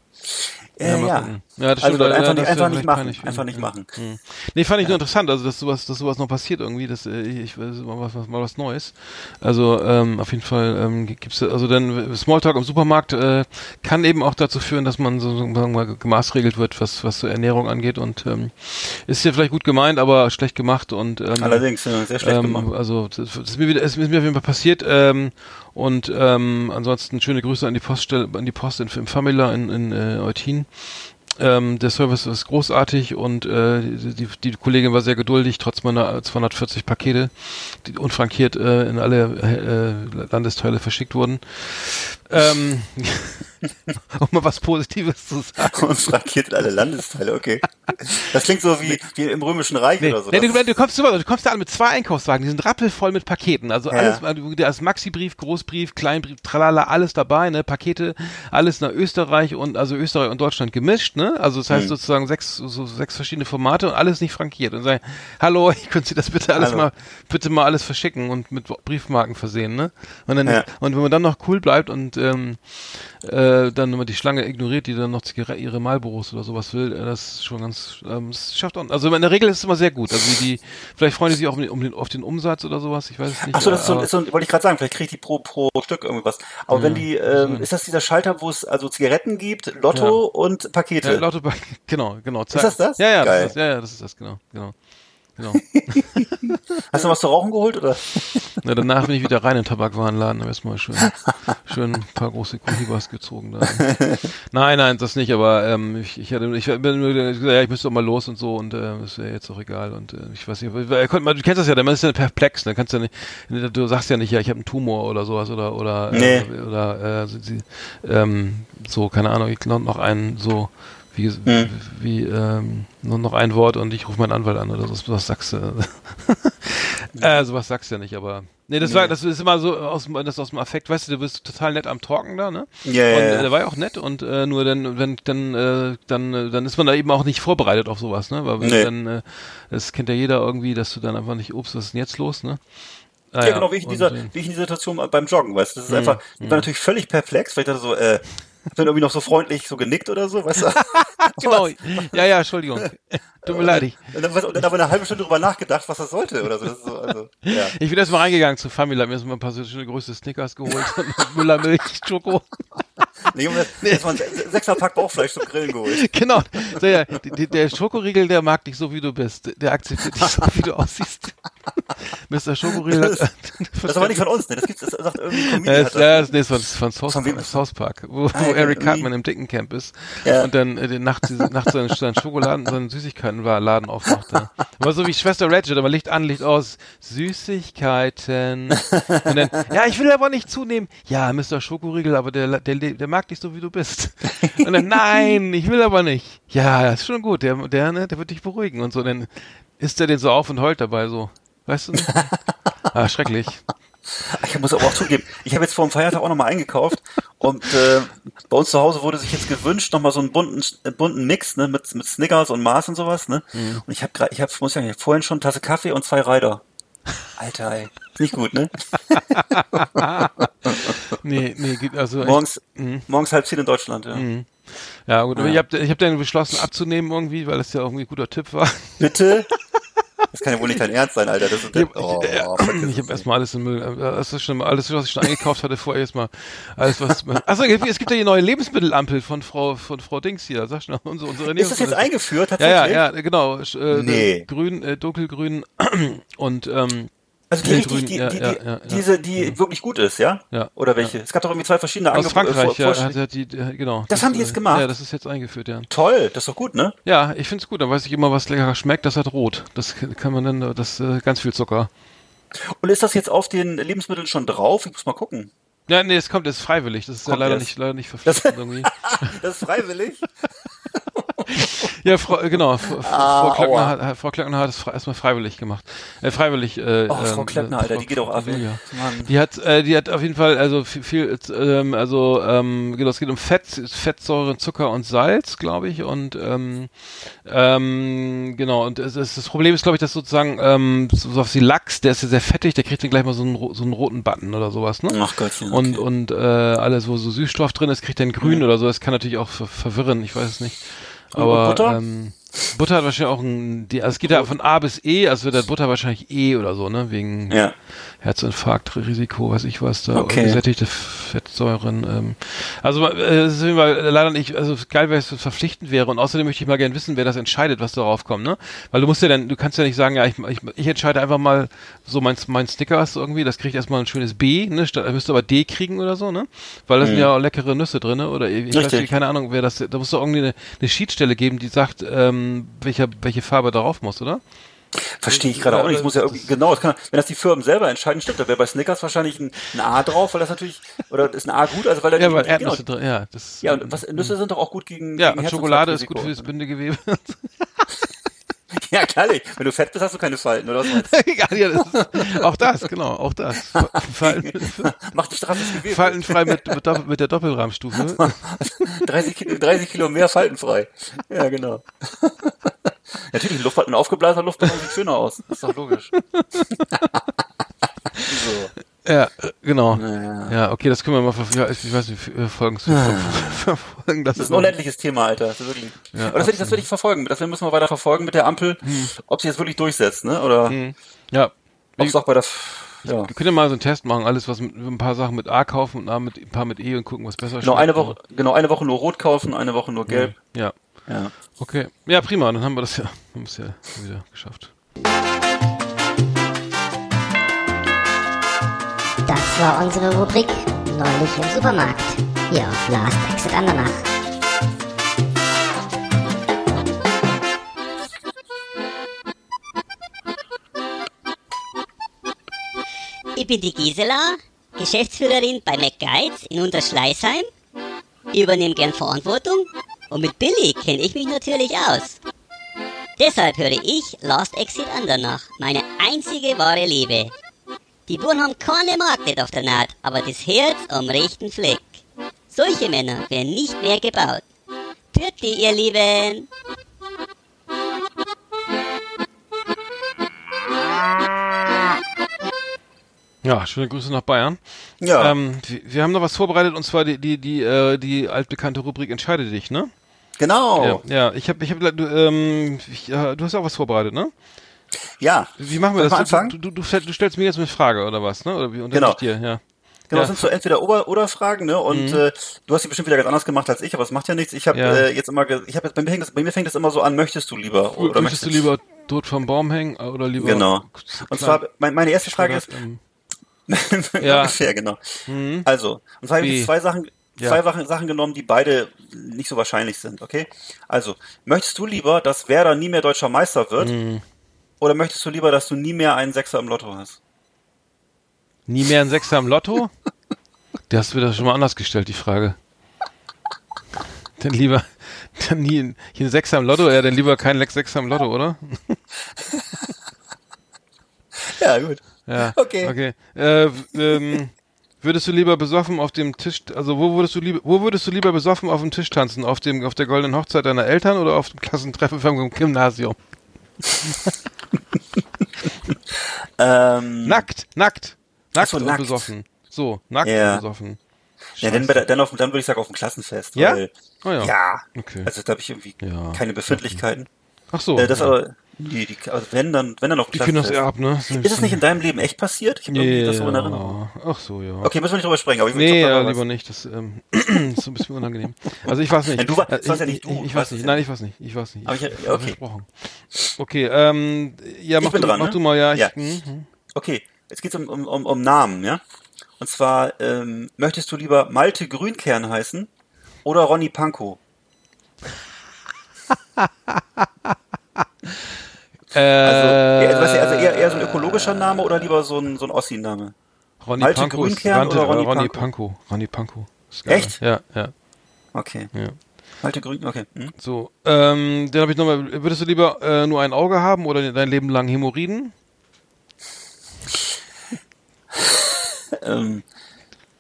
Ja, ja, gucken. Ja, das also stimmt, ja, einfach, das nicht, einfach nicht machen, peinlich ihn. einfach nicht Hm. machen. Hm. Nee, fand ich nur interessant, also dass sowas, dass sowas noch passiert irgendwie, dass äh, ich weiß mal was, mal was Neues. Also ähm, auf jeden Fall ähm, gibt's also dann Smalltalk im Supermarkt äh, kann eben auch dazu führen, dass man so sagen wir mal gemaßregelt wird, was was so Ernährung angeht und ähm, ist ja vielleicht gut gemeint, aber schlecht gemacht und ähm, Allerdings, ja, sehr schlecht ähm, gemacht. Also das, das ist mir wieder, ist mir auf jeden Fall passiert. Ähm, und ähm, ansonsten schöne Grüße an die Poststelle, an die Post in, im Famila in, in äh, Eutin. Ähm, der Service ist großartig und äh, die, die Kollegin war sehr geduldig, trotz meiner 240 Pakete, die unfrankiert äh, in alle äh, Landesteile verschickt wurden. Ähm, um mal was Positives zu sagen. Und frankiert alle Landesteile, okay. Das klingt so wie, wie im Römischen Reich Nee, oder so. nee, du, du kommst du kommst da an mit zwei Einkaufswagen, die sind rappelvoll mit Paketen. Also Ja. alles, also da ist Maxi-Brief, Großbrief, Kleinbrief, tralala, alles dabei, ne, Pakete, alles nach Österreich und also Österreich und Deutschland gemischt, ne? Also das heißt Hm. sozusagen sechs, so sechs verschiedene Formate und alles nicht frankiert. Und sagen, hallo, können Sie das bitte alles Hallo. mal, bitte mal alles verschicken und mit Briefmarken versehen, ne? Und dann, Ja. und wenn man dann noch cool bleibt und ähm, äh, dann immer die Schlange ignoriert, die dann noch ihre, ihre Marlboros oder sowas will, äh, das ist schon ganz, ähm, es schafft auch, also in der Regel ist es immer sehr gut. Also die, vielleicht freuen die sich auch um den, um den, auf den Umsatz oder sowas, ich weiß es nicht. Ach so, das ist so, ist so wollte ich gerade sagen, vielleicht kriegt die pro, pro Stück irgendwas. Aber wenn die, ähm, ist das dieser Schalter, wo es also Zigaretten gibt, Lotto und Pakete? ja, lauter, Pak- genau, genau. Ist das das? Ja, ja, Geil. das ist, ja, ja, das ist das, genau, genau. Genau. Hast du was zu rauchen geholt oder? Na, danach bin ich wieder rein in den Tabakwarenladen, habe erstmal schön, schön ein paar große Kohibas gezogen. Da. Nein, nein, das nicht, aber ähm, ich, ich hatte, ich bin nur gesagt, ja, ich müsste auch mal los und so und äh, das wäre jetzt auch egal und äh, ich weiß nicht, weil, du kennst das ja, man ist ja perplex, ne, kannst ja nicht, du sagst ja nicht, ja, ich habe einen Tumor oder sowas oder oder Nee. äh, oder äh, sie, ähm, so, keine Ahnung, ich noch noch einen so wie, Hm. wie ähm, nur noch ein Wort und ich rufe meinen Anwalt an oder so, was sagst du? äh, sowas sagst du ja nicht, aber nee, das war, das ist immer so aus, dem- das aus dem Affekt, weißt du, du bist total nett am Talken da, ne? Ja, ja, und ja. äh, der war ja auch nett und äh, nur dann, wenn dann, äh, dann, äh, dann ist man da eben auch nicht vorbereitet auf sowas, ne? Weil wenn Nee. dann, äh, das kennt ja jeder irgendwie, dass du dann einfach nicht, ups, was ist denn jetzt los, ne? Ah, Ja, genau, wie ich, in dieser, äh, wie ich in dieser Situation beim Joggen, weißt du, das ist einfach, ich war natürlich völlig perplex, weil ich dachte so, äh, hab dann irgendwie noch so freundlich so genickt oder so, weißt du? genau, ja, ja, Entschuldigung. Tut mir leid, ich, Und dann, und dann aber eine halbe Stunde drüber nachgedacht, was das sollte oder so. Das so also, ja. ich bin erst mal reingegangen zu Family, hab mir erst mal ein paar so schöne größte Snickers geholt und Müllermilch, Schoko. Nee, Junge, jetzt mal ein sechser Pack Bauchfleisch zum Grillen geholt. Genau. Ja, der, der Schokoriegel, der mag dich so, wie du bist. Der akzeptiert dich so, wie du aussiehst. Mr. Schokoriegel. hat- Das ist aber nicht von uns, ne? Das gibt's, das sagt irgendwie Comedian. Ja, das, das. das nee, ist von, von South, Von South Park, wo, Ah, wo Eric Cartman im dicken Camp ist Ja. und dann äh, die Nacht, diese, Nacht seinen, seinen Schokoladen, seinen Süßigkeitenladen aufmachte. War so wie Schwester Ratchet, aber Licht an, Licht aus. Süßigkeiten. Und dann, ja, ich will aber nicht zunehmen. Ja, Mr. Schokoriegel, aber der, der, der mag dich so, wie du bist. Und dann, nein, ich will aber nicht. Ja, ist schon gut, der, der, ne, der wird dich beruhigen und so. Dann isst er den so auf und heult dabei so. Weißt du? nicht? Ah, schrecklich. Ich muss aber auch zugeben, ich habe jetzt vor dem Feiertag auch nochmal eingekauft Und äh, bei uns zu Hause wurde sich jetzt gewünscht, nochmal so einen bunten, äh, bunten Mix, ne, mit, mit Snickers und Mars und sowas, ne? Mhm. Und ich habe gerade, ich habe, muss ich sagen, ich hab vorhin schon eine Tasse Kaffee und zwei Rider. Alter, ey. Nicht gut, ne? Nee, nee, geht also echt- Morgens, Mhm. morgens halb zehn in Deutschland, ja. Ja, gut, Ja. ich habe ich hab dann beschlossen abzunehmen irgendwie, weil das ja irgendwie ein guter Tipp war. Bitte? Das kann ja wohl nicht dein Ernst sein, Alter. Das ist Ich der, habe oh, ich es hab erstmal alles im Müll, äh, das ist schon alles, was ich schon eingekauft hatte, vorher erstmal alles, was, achso, es gibt ja die neue Lebensmittelampel von Frau, von Frau Dings hier, sag schon, unsere, unsere Ist das jetzt eingeführt, Ja, tatsächlich? ja, ja, genau, äh, Nee. grün, äh, dunkelgrün und, ähm, Also die richtig, Grün, die, ja, die, ja, die, ja, ja. diese, die wirklich gut ist, ja? Ja. Oder welche? Es gab doch irgendwie zwei verschiedene aus Angebo- Frankreich, äh, ja, Vor- die, genau. Das haben die jetzt äh, gemacht? Ja, das ist jetzt eingeführt, ja. Toll, das ist doch gut, ne? Ja, ich find's gut, dann weiß ich immer, was lecker schmeckt, das hat rot. Das kann man dann, das, äh, ganz viel Zucker. Und ist das jetzt auf den Lebensmitteln schon drauf? Ich muss mal gucken. Ja, nee, es kommt, es ist freiwillig, das ist ja Kommt leider erst. nicht, leider nicht verpflichtend irgendwie. Das ist freiwillig? Ja, Frau, äh, genau. Frau, Ah, Frau, Klöckner hat, Frau Klöckner hat es fre- erstmal freiwillig gemacht. Äh, freiwillig. Äh, Oh, Frau ähm, Klöckner, äh, Alter, Frau- die geht auch ab. Ja. Die hat, äh, die hat auf jeden Fall, also viel, viel ähm, also ähm, genau, es geht um Fett, Fettsäure, Zucker und Salz, glaube ich. Und ähm, ähm, genau. Und es, ist das Problem ist, glaube ich, dass sozusagen ähm, so auf wie Lachs, der ist ja sehr fettig, der kriegt dann gleich mal so einen, so einen roten Button oder sowas, ne? Ach Gottchen. Und, okay. und äh, alles, wo so Süßstoff drin ist, kriegt dann grün oder so. Das kann natürlich auch ver verwirren, ich weiß es nicht. Aber Butter? Ähm, Butter hat wahrscheinlich auch ein, die, also es geht ja von A bis E, also wird der Butter wahrscheinlich E oder so, ne? Wegen ja. Herzinfarktrisiko, weiß ich was da, Okay. gesättigte Fettsäuren. Ähm. Also äh, es ist auf jeden Fall leider nicht, also geil wäre es, wenn es verpflichtend wäre. Und außerdem möchte ich mal gerne wissen, wer das entscheidet, was darauf kommt, ne? Weil du musst ja dann, du kannst ja nicht sagen, ja, ich, ich, ich entscheide einfach mal so mein, mein Stickers irgendwie, das kriegt erstmal ein schönes B, ne? Statt, müsste aber D kriegen oder so, ne? Weil da sind ja auch leckere Nüsse drin, ne? Oder ich weiß Richtig. nicht, keine Ahnung, wer das, da muss doch irgendwie eine, eine Sheetstelle geben, die sagt, ähm, welcher, welche Farbe darauf muss, oder? Verstehe ich gerade auch nicht. Ich muss ja irgendwie, genau, das kann, wenn das die Firmen selber entscheiden, stimmt, da wäre bei Snickers wahrscheinlich ein, ein A drauf, weil das natürlich, oder ist ein A gut, also weil da Ja, die- weil genau, drin, ja. Das, Ja, und was, Nüsse sind doch auch gut gegen, Ja, gegen und Schokolade ist gut fürs Bindegewebe. Ja, klar nicht. Wenn du fett bist, hast du keine Falten, oder was Egal, ja, das ist, auch das, genau, auch das. Falten? Mach dich straffes Gewebe. faltenfrei mit, mit, mit der Doppelrahmstufe. 30, Kilo, 30 Kilo mehr faltenfrei. Ja, genau. Natürlich, ein, Luft, ein aufgeblasener Luftballon sieht schöner aus. Das ist doch logisch. so. Ja, genau. Naja. Ja, okay, das können wir mal verfolgen. Ich weiß nicht, folgen zu verfolgen. Das, Das ist ein unendliches Thema, Alter. Das ist wirklich. Ja, Aber das werde ich, das werde ich verfolgen. Das müssen wir weiter verfolgen mit der Ampel, ob sie jetzt wirklich durchsetzt, ne? Oder Ja. ob es auch bei der. Ja. Wir können ja mal so einen Test machen, alles was mit ein paar Sachen mit A kaufen und A mit, ein paar mit E und gucken, was besser Genau, eine schmeckt. Woche, genau, eine Woche nur rot kaufen, eine Woche nur gelb. Ja. Ja. Okay. Ja, prima, dann haben wir das ja, haben wir es ja wieder geschafft. Das war unsere Rubrik Neulich im Supermarkt. Hier auf Last Exit Andernach. Ich bin die Gisela, Geschäftsführerin bei McGuides in Unterschleißheim. Ich übernehme gern Verantwortung und mit Billy kenne ich mich natürlich aus. Deshalb höre ich Last Exit Andernach, meine einzige wahre Liebe. Die Buren haben keine Markt auf der Naht, aber das Herz am rechten Fleck. Solche Männer werden nicht mehr gebaut. Pürti, ihr Lieben! Ja, schöne Grüße nach Bayern. Ja. Ähm, wir, haben noch was vorbereitet und zwar die die die äh, die altbekannte Rubrik Entscheide dich, ne? Genau. Ja, ja, ich habe ich habe du, ähm, ich, äh, du hast auch was vorbereitet, ne? Ja. Wie machen wir das? Du, anfangen? du, du, du, du stellst mir jetzt eine Frage oder was, ne? Oder wie und Genau. ich dir, ja. Genau, Ja. das sind so entweder oder oder Fragen, ne? Und äh, du hast die bestimmt wieder ganz anders gemacht als ich, aber es macht ja nichts. Ich habe Ja. äh, jetzt immer, ich habe jetzt bei mir fängt das, bei mir fängt das immer so an. Möchtest du lieber oder Möchtest du lieber tot vom Baum hängen oder lieber Genau. Und zwar mein, meine erste Frage ist ähm, ja. ungefähr genau. Also und zwar habe ich zwei Sachen Ja. zwei Sachen, Sachen genommen, die beide nicht so wahrscheinlich sind. Okay. Also möchtest du lieber, dass Werder nie mehr deutscher Meister wird? Oder möchtest du lieber, dass du nie mehr einen Sechser im Lotto hast? nie mehr ein Sechser im Lotto? Der hast du wieder schon mal anders gestellt, die Frage. Dann lieber, dann nie ein, hier ein Sechser im Lotto, ja, dann lieber kein Lex Sechser im Lotto, oder? Ja, gut. Ja. Okay. Okay. Äh, ähm, Würdest du lieber besoffen auf dem Tisch, also wo würdest du lieber, wo würdest du lieber besoffen auf dem Tisch tanzen? Auf dem, auf der goldenen Hochzeit deiner Eltern oder auf dem Klassentreffen vom Gymnasium? Ähm, Nackt, nackt, nackt so, und nackt. besoffen. So, nackt Ja. und besoffen. ja, dann, der, dann, auf, dann würde ich sagen auf dem Klassenfest. Ja? Weil, Oh ja. ja. Okay. Also da habe ich irgendwie Ja. keine Befindlichkeiten. Ach so. Äh, das ja. aber, die, die, also wenn dann, wenn dann dem die können das ab, ne? Ist das nicht in deinem Leben echt passiert? Ich habe irgendwie das so in Erinnerung. Ach so, ja. Okay, müssen wir nicht drüber sprechen, aber ich Nee, ja, lieber was- nicht. Das ähm, ist so ein bisschen unangenehm. Also ich weiß nicht. Ja, du war- Äh, das warst ja ich, nicht du, Ich, ich weiß nicht. Nein, ich weiß nicht. Ich weiß nicht. Aber ich- hab ja, okay. versprochen. Okay, ähm, ja, mach, bin du, dran, mach ne? du mal, ja. Ich, Ja. hm, hm. Okay, jetzt geht's um, um, um, um Namen, ja? Und zwar, ähm, möchtest du lieber Malte Grünkern heißen oder Ronny Pankow? Äh, Also, eher, weißt du, also eher, eher so ein ökologischer Name oder lieber so ein, so ein Ossi-Name? Ronny Malte Pankow ist Grünkern Rante- oder Ronny Ronny Pankow? Pankow. Ronny. Ist geil. Echt? Ja, ja, Okay. ja. Malte Grün, okay. Hm? So, ähm, dann habe ich nochmal, würdest du lieber äh, nur ein Auge haben oder dein Leben lang Hämorrhoiden? Ähm,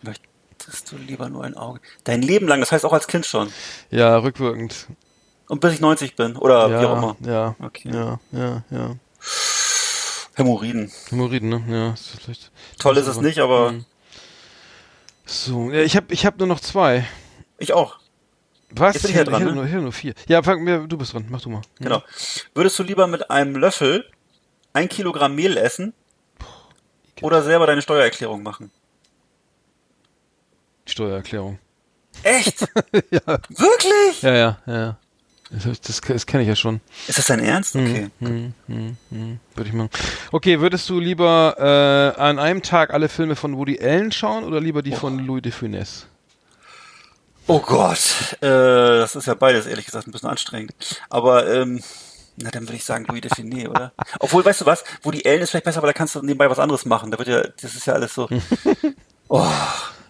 möchtest du lieber nur ein Auge? Dein Leben lang, das heißt auch als Kind schon. Ja, rückwirkend. Und bis ich 90 bin oder ja, wie auch immer. Ja, Okay. ja, ja, ja. Hämorrhoiden. Hämorrhoiden, ne? Ja, ist vielleicht. Toll ist es nicht, aber Mhm. So, ja, ich habe ich hab nur noch zwei. ich auch. Was? Jetzt bin ich ja dran, ne? nur, ich nur vier. Ja, fang mir, du bist dran, mach du mal. Hm. Genau. Würdest du lieber mit einem Löffel ein Kilogramm Mehl essen oder selber deine Steuererklärung machen? Steuererklärung. Echt? ja. Wirklich? Ja, ja, ja. Das, das, kenne ich ja schon. Ist das dein Ernst? Okay. Hm, hm, hm, würde ich machen. Okay, würdest du lieber äh, an einem Tag alle Filme von Woody Allen schauen oder lieber die von Louis de Funès? Oh Gott, äh, das ist ja beides ehrlich gesagt ein bisschen anstrengend. Aber ähm, na dann würde ich sagen Louis Define, oder? Obwohl, weißt du was? Woody Allen ist vielleicht besser, weil da kannst du nebenbei was anderes machen. Da wird ja, das ist ja alles so. Oh,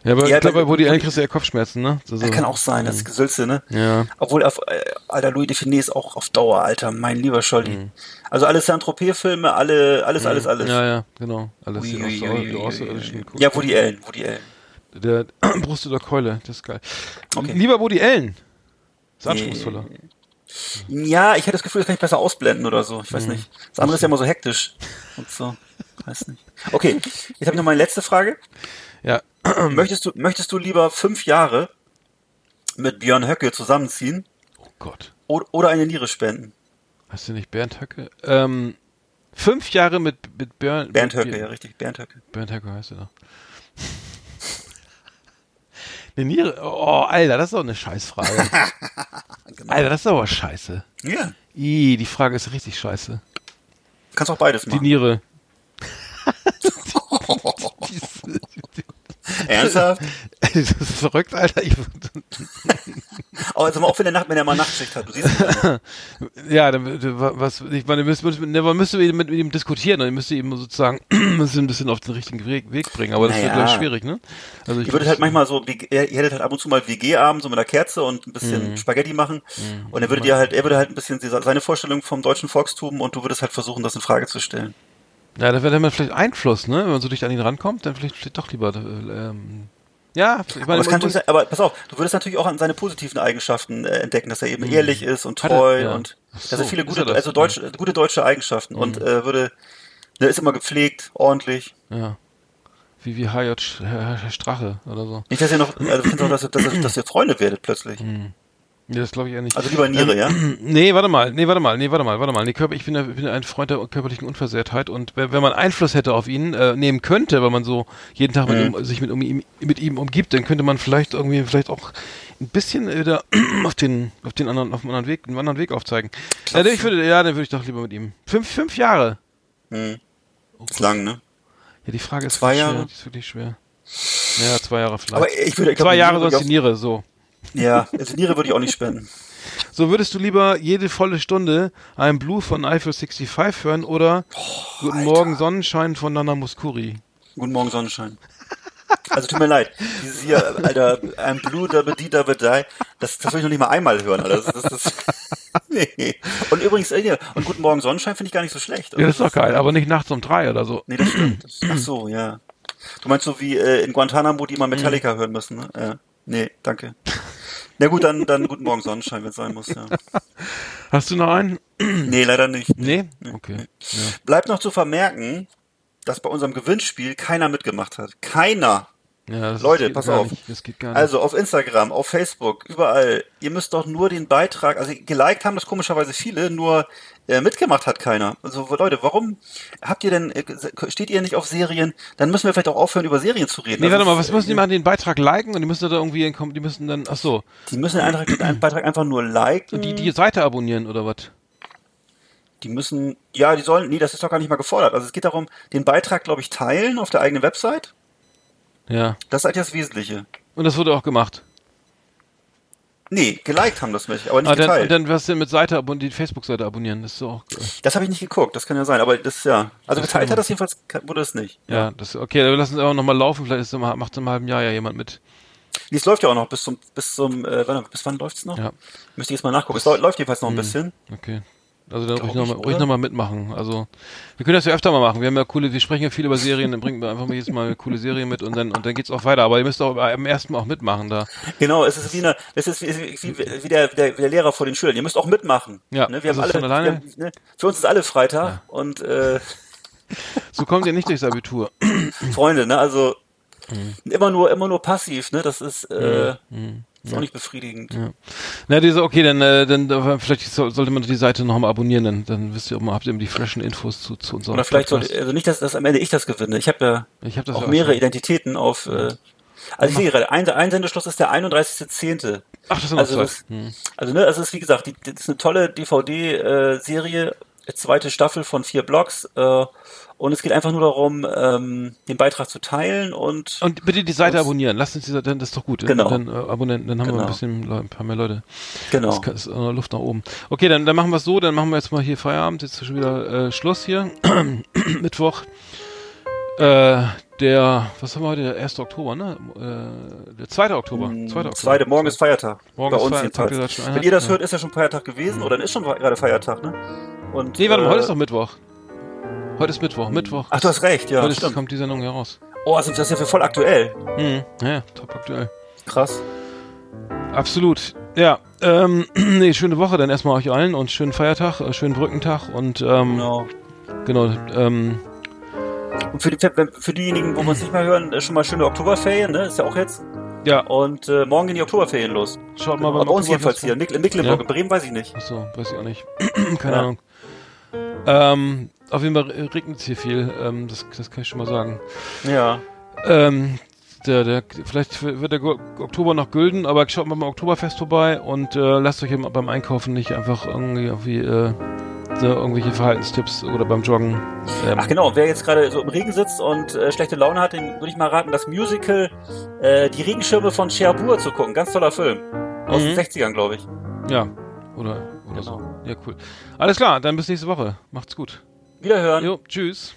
Ja, aber ich glaube, bei- bei Woody Allen kriegst du ja Kopfschmerzen, ne? So. kann auch sein, das ist Gesülze, ne? Ja. Obwohl, auf, äh, alter, Louis Define ist auch auf Dauer, Alter, mein lieber Scholli. Also alle Saint-Tropez-Filme, alle, alles, alles, alles. Mhm. Ja, ja, genau. Alles Ui, die ui, ui, die ui, ui. gucken. Ja, Woody Allen, Woody Allen. Der Brust oder Keule, das ist geil. Okay. Lieber Woody Allen. Ist anspruchsvoller. Ja, ich hätte das Gefühl, das kann ich besser ausblenden oder so. Ich Mhm. weiß nicht. Das andere ist ja immer so hektisch und so. Weiß nicht. Okay, jetzt habe ich noch meine letzte Frage. Möchtest du, möchtest du lieber fünf Jahre mit Björn Höcke zusammenziehen Oh Gott. o- oder eine Niere spenden? Hast du nicht Bernd Höcke? Ähm, fünf Jahre mit, mit Bernd, Bernd Höcke, ja, richtig, Bernd Höcke. Bernd Höcke heißt er doch. Eine Niere. Oh, Alter, das ist doch eine Scheißfrage. Genau. Alter, das ist aber scheiße. Ja, Ih, die Frage ist richtig scheiße. kannst auch beides Die machen. Niere. Ernsthaft? das ist verrückt, Alter. Aber also auch wenn der Nacht, wenn er mal Nachtschicht hat, du siehst ja dann, was, ich meine, müsste, müsste, man müsste mit, mit ihm diskutieren und müsste ihm sozusagen müsste ein bisschen auf den richtigen Weg, Weg bringen. Aber das Naja. wird gleich schwierig, ne? Also ich Ihr würdet halt manchmal so, ihr ihr hättet halt ab und zu mal WG-Abend, so mit einer Kerze und ein bisschen Mhm. Spaghetti machen. Und er würde dir halt, er würde halt ein bisschen seine Vorstellung vom deutschen Volkstum und du würdest halt versuchen, das in Frage zu stellen. Ja, da wäre dann vielleicht Einfluss, ne? Wenn man so dicht an ihn rankommt, dann vielleicht, vielleicht doch lieber. Äh, ähm, ja, ich Aber, meine, es kann sein, aber pass auf, du würdest natürlich auch an seine positiven Eigenschaften äh, entdecken, dass er eben ehrlich ist und Mhm. Hat er? treu Ja. und so, er viele ist gute, das? Mhm. also deutsche, gute deutsche Eigenschaften und äh, würde, ne, ist immer gepflegt, ordentlich. ja. Wie, wie H.J. Strache oder so. Nicht, dass ihr noch, also auch, dass, ihr- dass, ihr- dass ihr Freunde werdet plötzlich. Mhm. Das glaube ich eher nicht. Also lieber Niere, ja? Nee, warte mal, nee, warte mal, nee, warte mal, warte mal. Nee, Körper, ich bin, ja- bin ja ein Freund der körperlichen Unversehrtheit und wenn, wenn man Einfluss hätte auf ihn äh, nehmen könnte, wenn man so jeden Tag mit, Mhm. ihm, sich mit, um, ihm, mit ihm umgibt, dann könnte man vielleicht irgendwie vielleicht auch ein bisschen wieder auf den auf den anderen auf einen anderen Weg einen anderen Weg aufzeigen. Ja, ich würde ja, dann würde ich doch lieber mit ihm. Fünf fünf Jahre. Hm. Ist lang, ne? Ja, die Frage ist Zwei wirklich schwer, Jahre? die ist wirklich schwer. Ja, zwei Jahre vielleicht. Aber ich würde, ich glaub, zwei Jahre sonst die Niere, so. Ja, also Niere würde ich auch nicht spenden. So würdest du lieber jede volle Stunde einen Blue von Eiffel 65 hören oder Guten Morgen Sonnenschein von Nana Muscuri? Guten Morgen, Sonnenschein. Also tut mir leid. Dieses hier, Alter, ein Blue da die da die, das, das will ich noch nicht mal einmal hören, Alter. Das, das, das, nee. Und übrigens, äh, und Guten Morgen, Sonnenschein finde ich gar nicht so schlecht. Ja, das ist doch geil, aber nicht nachts um drei oder so. Nee, das stimmt. Das, ach so, ja. Du meinst so wie äh, in Guantanamo, die immer Metallica hören müssen, ne? Äh, nee, danke. Na gut, dann, dann guten Morgen Sonnenschein, wenn es sein muss, ja. Hast du noch einen? Nee, leider nicht. Nee? Okay. Ja. Bleibt noch zu vermerken, dass bei unserem Gewinnspiel keiner mitgemacht hat. Keiner. Ja, Leute, pass auf. Also auf Instagram, auf Facebook, überall. Ihr müsst doch nur den Beitrag, also geliked haben das komischerweise viele, nur äh, mitgemacht hat keiner. Also Leute, warum habt ihr denn, äh, steht ihr nicht auf Serien? Dann müssen wir vielleicht auch aufhören, über Serien zu reden. nee, Also warte mal, was müssen die machen? Den Beitrag liken und die müssen da irgendwie, die müssen dann, ach so, Die müssen den Eintrag, den Beitrag einfach nur liken. die, die Seite abonnieren oder was? Die müssen, ja, die sollen, nee, das ist doch gar nicht mal gefordert. Also es geht darum, den Beitrag, glaube ich, teilen auf der eigenen Website. Ja. Das ist eigentlich das Wesentliche. Und das wurde auch gemacht. Nee, geliked haben das nicht, aber nicht Ah, dann, geteilt. und dann was denn mit Seite abonnieren, die Facebook-Seite abonnieren? Das ist auch, das habe ich nicht geguckt, das kann ja sein, aber das ja. Also Das geteilt hat das jedenfalls, wurde es nicht. ja, das, okay, dann lassen wir auch nochmal laufen, vielleicht ist, macht im halben Jahr ja jemand mit. Nee, es läuft ja auch noch bis zum, bis zum, äh, wann, bis wann läuft's noch? Ja, Müsste ich jetzt mal nachgucken. Es läu- läuft jedenfalls noch ein Mhm. bisschen. okay. Also dann ruhig Glaub nochmal ruhig noch mal mitmachen. Also wir können das ja öfter mal machen. Wir haben ja coole, wir sprechen ja viel über Serien, dann bringen wir einfach mal jedes Mal eine coole Serie mit und dann und dann geht's auch weiter. Aber ihr müsst auch am ersten Mal auch mitmachen da. Genau, es ist wie, eine, es ist wie, wie, der, der, der Lehrer vor den Schülern. Ihr müsst auch mitmachen. Ja, ne? wir also haben alle, alleine- haben, ne? Für uns ist alle Freitag und äh, So kommt ihr nicht durchs Abitur. Freunde, ne? Also Mhm. immer nur, immer nur passiv, ne? Das ist, äh, ist auch nicht befriedigend. Ja. Na, diese, okay, dann, äh, dann äh, vielleicht soll, sollte man die Seite noch mal abonnieren, dann, dann wisst ihr auch mal, habt ihr eben die freshen Infos zu, zu unserem Oder vielleicht Podcast. sollte, also nicht, dass, dass am Ende ich das gewinne. Ich habe ja Ich das auch ja mehrere schon. Identitäten auf. Äh, also ich sehe gerade, ein, Einsendeschluss ist der 31.10. Ach, das ist Also, das, Hm. also ne, also es ist wie gesagt, die, das ist eine tolle DVD-Serie, zweite Staffel von vier Blogs. Äh, und es geht einfach nur darum, ähm, den Beitrag zu teilen und, Und bitte die Seite abonnieren. Lasst uns die Seite, das ist doch gut. Genau. Dann, äh, Abonnenten, dann haben wir Genau. ein bisschen, ein paar mehr Leute. genau. Das kann- ist äh, Luft nach oben. Okay, dann, dann machen wir es so, dann machen wir jetzt mal hier Feierabend. Jetzt ist schon wieder äh, Schluss hier. Mittwoch. Äh, der, was haben wir heute? Der 1. Oktober, ne? Äh, der 2. Oktober. 2. Oktober. Mm, Zweite, morgen ist Feiertag. Morgen bei ist uns Feiertag, Wenn ihr das hört, ist ja schon Feiertag gewesen oder dann ist schon gerade Feiertag, ne? Und, Nee, warte mal, äh, heute ist doch Mittwoch. Heute ist Mittwoch, Mittwoch. Ach, du hast recht, ja, heute stimmt. kommt die Sendung hier raus. Oh, also das ist ja für voll aktuell. Hm, ja, top aktuell. Krass. Absolut. Ja, ähm, nee, schöne Woche dann erstmal euch allen und schönen Feiertag, äh, schönen Brückentag und ähm, Genau. genau, ähm, Und für, die, für diejenigen, wo wir uns nicht mehr hören, äh, schon mal schöne Oktoberferien, ne? Ist ja auch jetzt. ja, Und äh, morgen gehen die Oktoberferien los. schaut mal Aber bei uns jedenfalls hier. In Mecklenburg, Ja. in Bremen weiß ich nicht. Achso, weiß ich auch nicht. Keine Ja. Ahnung. Ähm, auf jeden Fall regnet es hier viel, ähm, das, das kann ich schon mal sagen. Ja. Ähm, der, der, vielleicht wird der Oktober noch gülden, aber schaut mal beim Oktoberfest vorbei und äh, lasst euch beim Einkaufen nicht einfach irgendwie, irgendwie äh, so irgendwelche Verhaltenstipps oder beim Joggen. Ähm, Ach genau, wer jetzt gerade so im Regen sitzt und äh, schlechte Laune hat, dem würde ich mal raten, das Musical äh, Die Regenschirme von Cherbourg zu gucken. Ganz toller Film. Aus Mhm. den 60ern, glaube ich. Ja, oder, oder Genau. so. Ja, cool. Alles klar, dann bis nächste Woche. Macht's gut. Wiederhören. Jo, tschüss.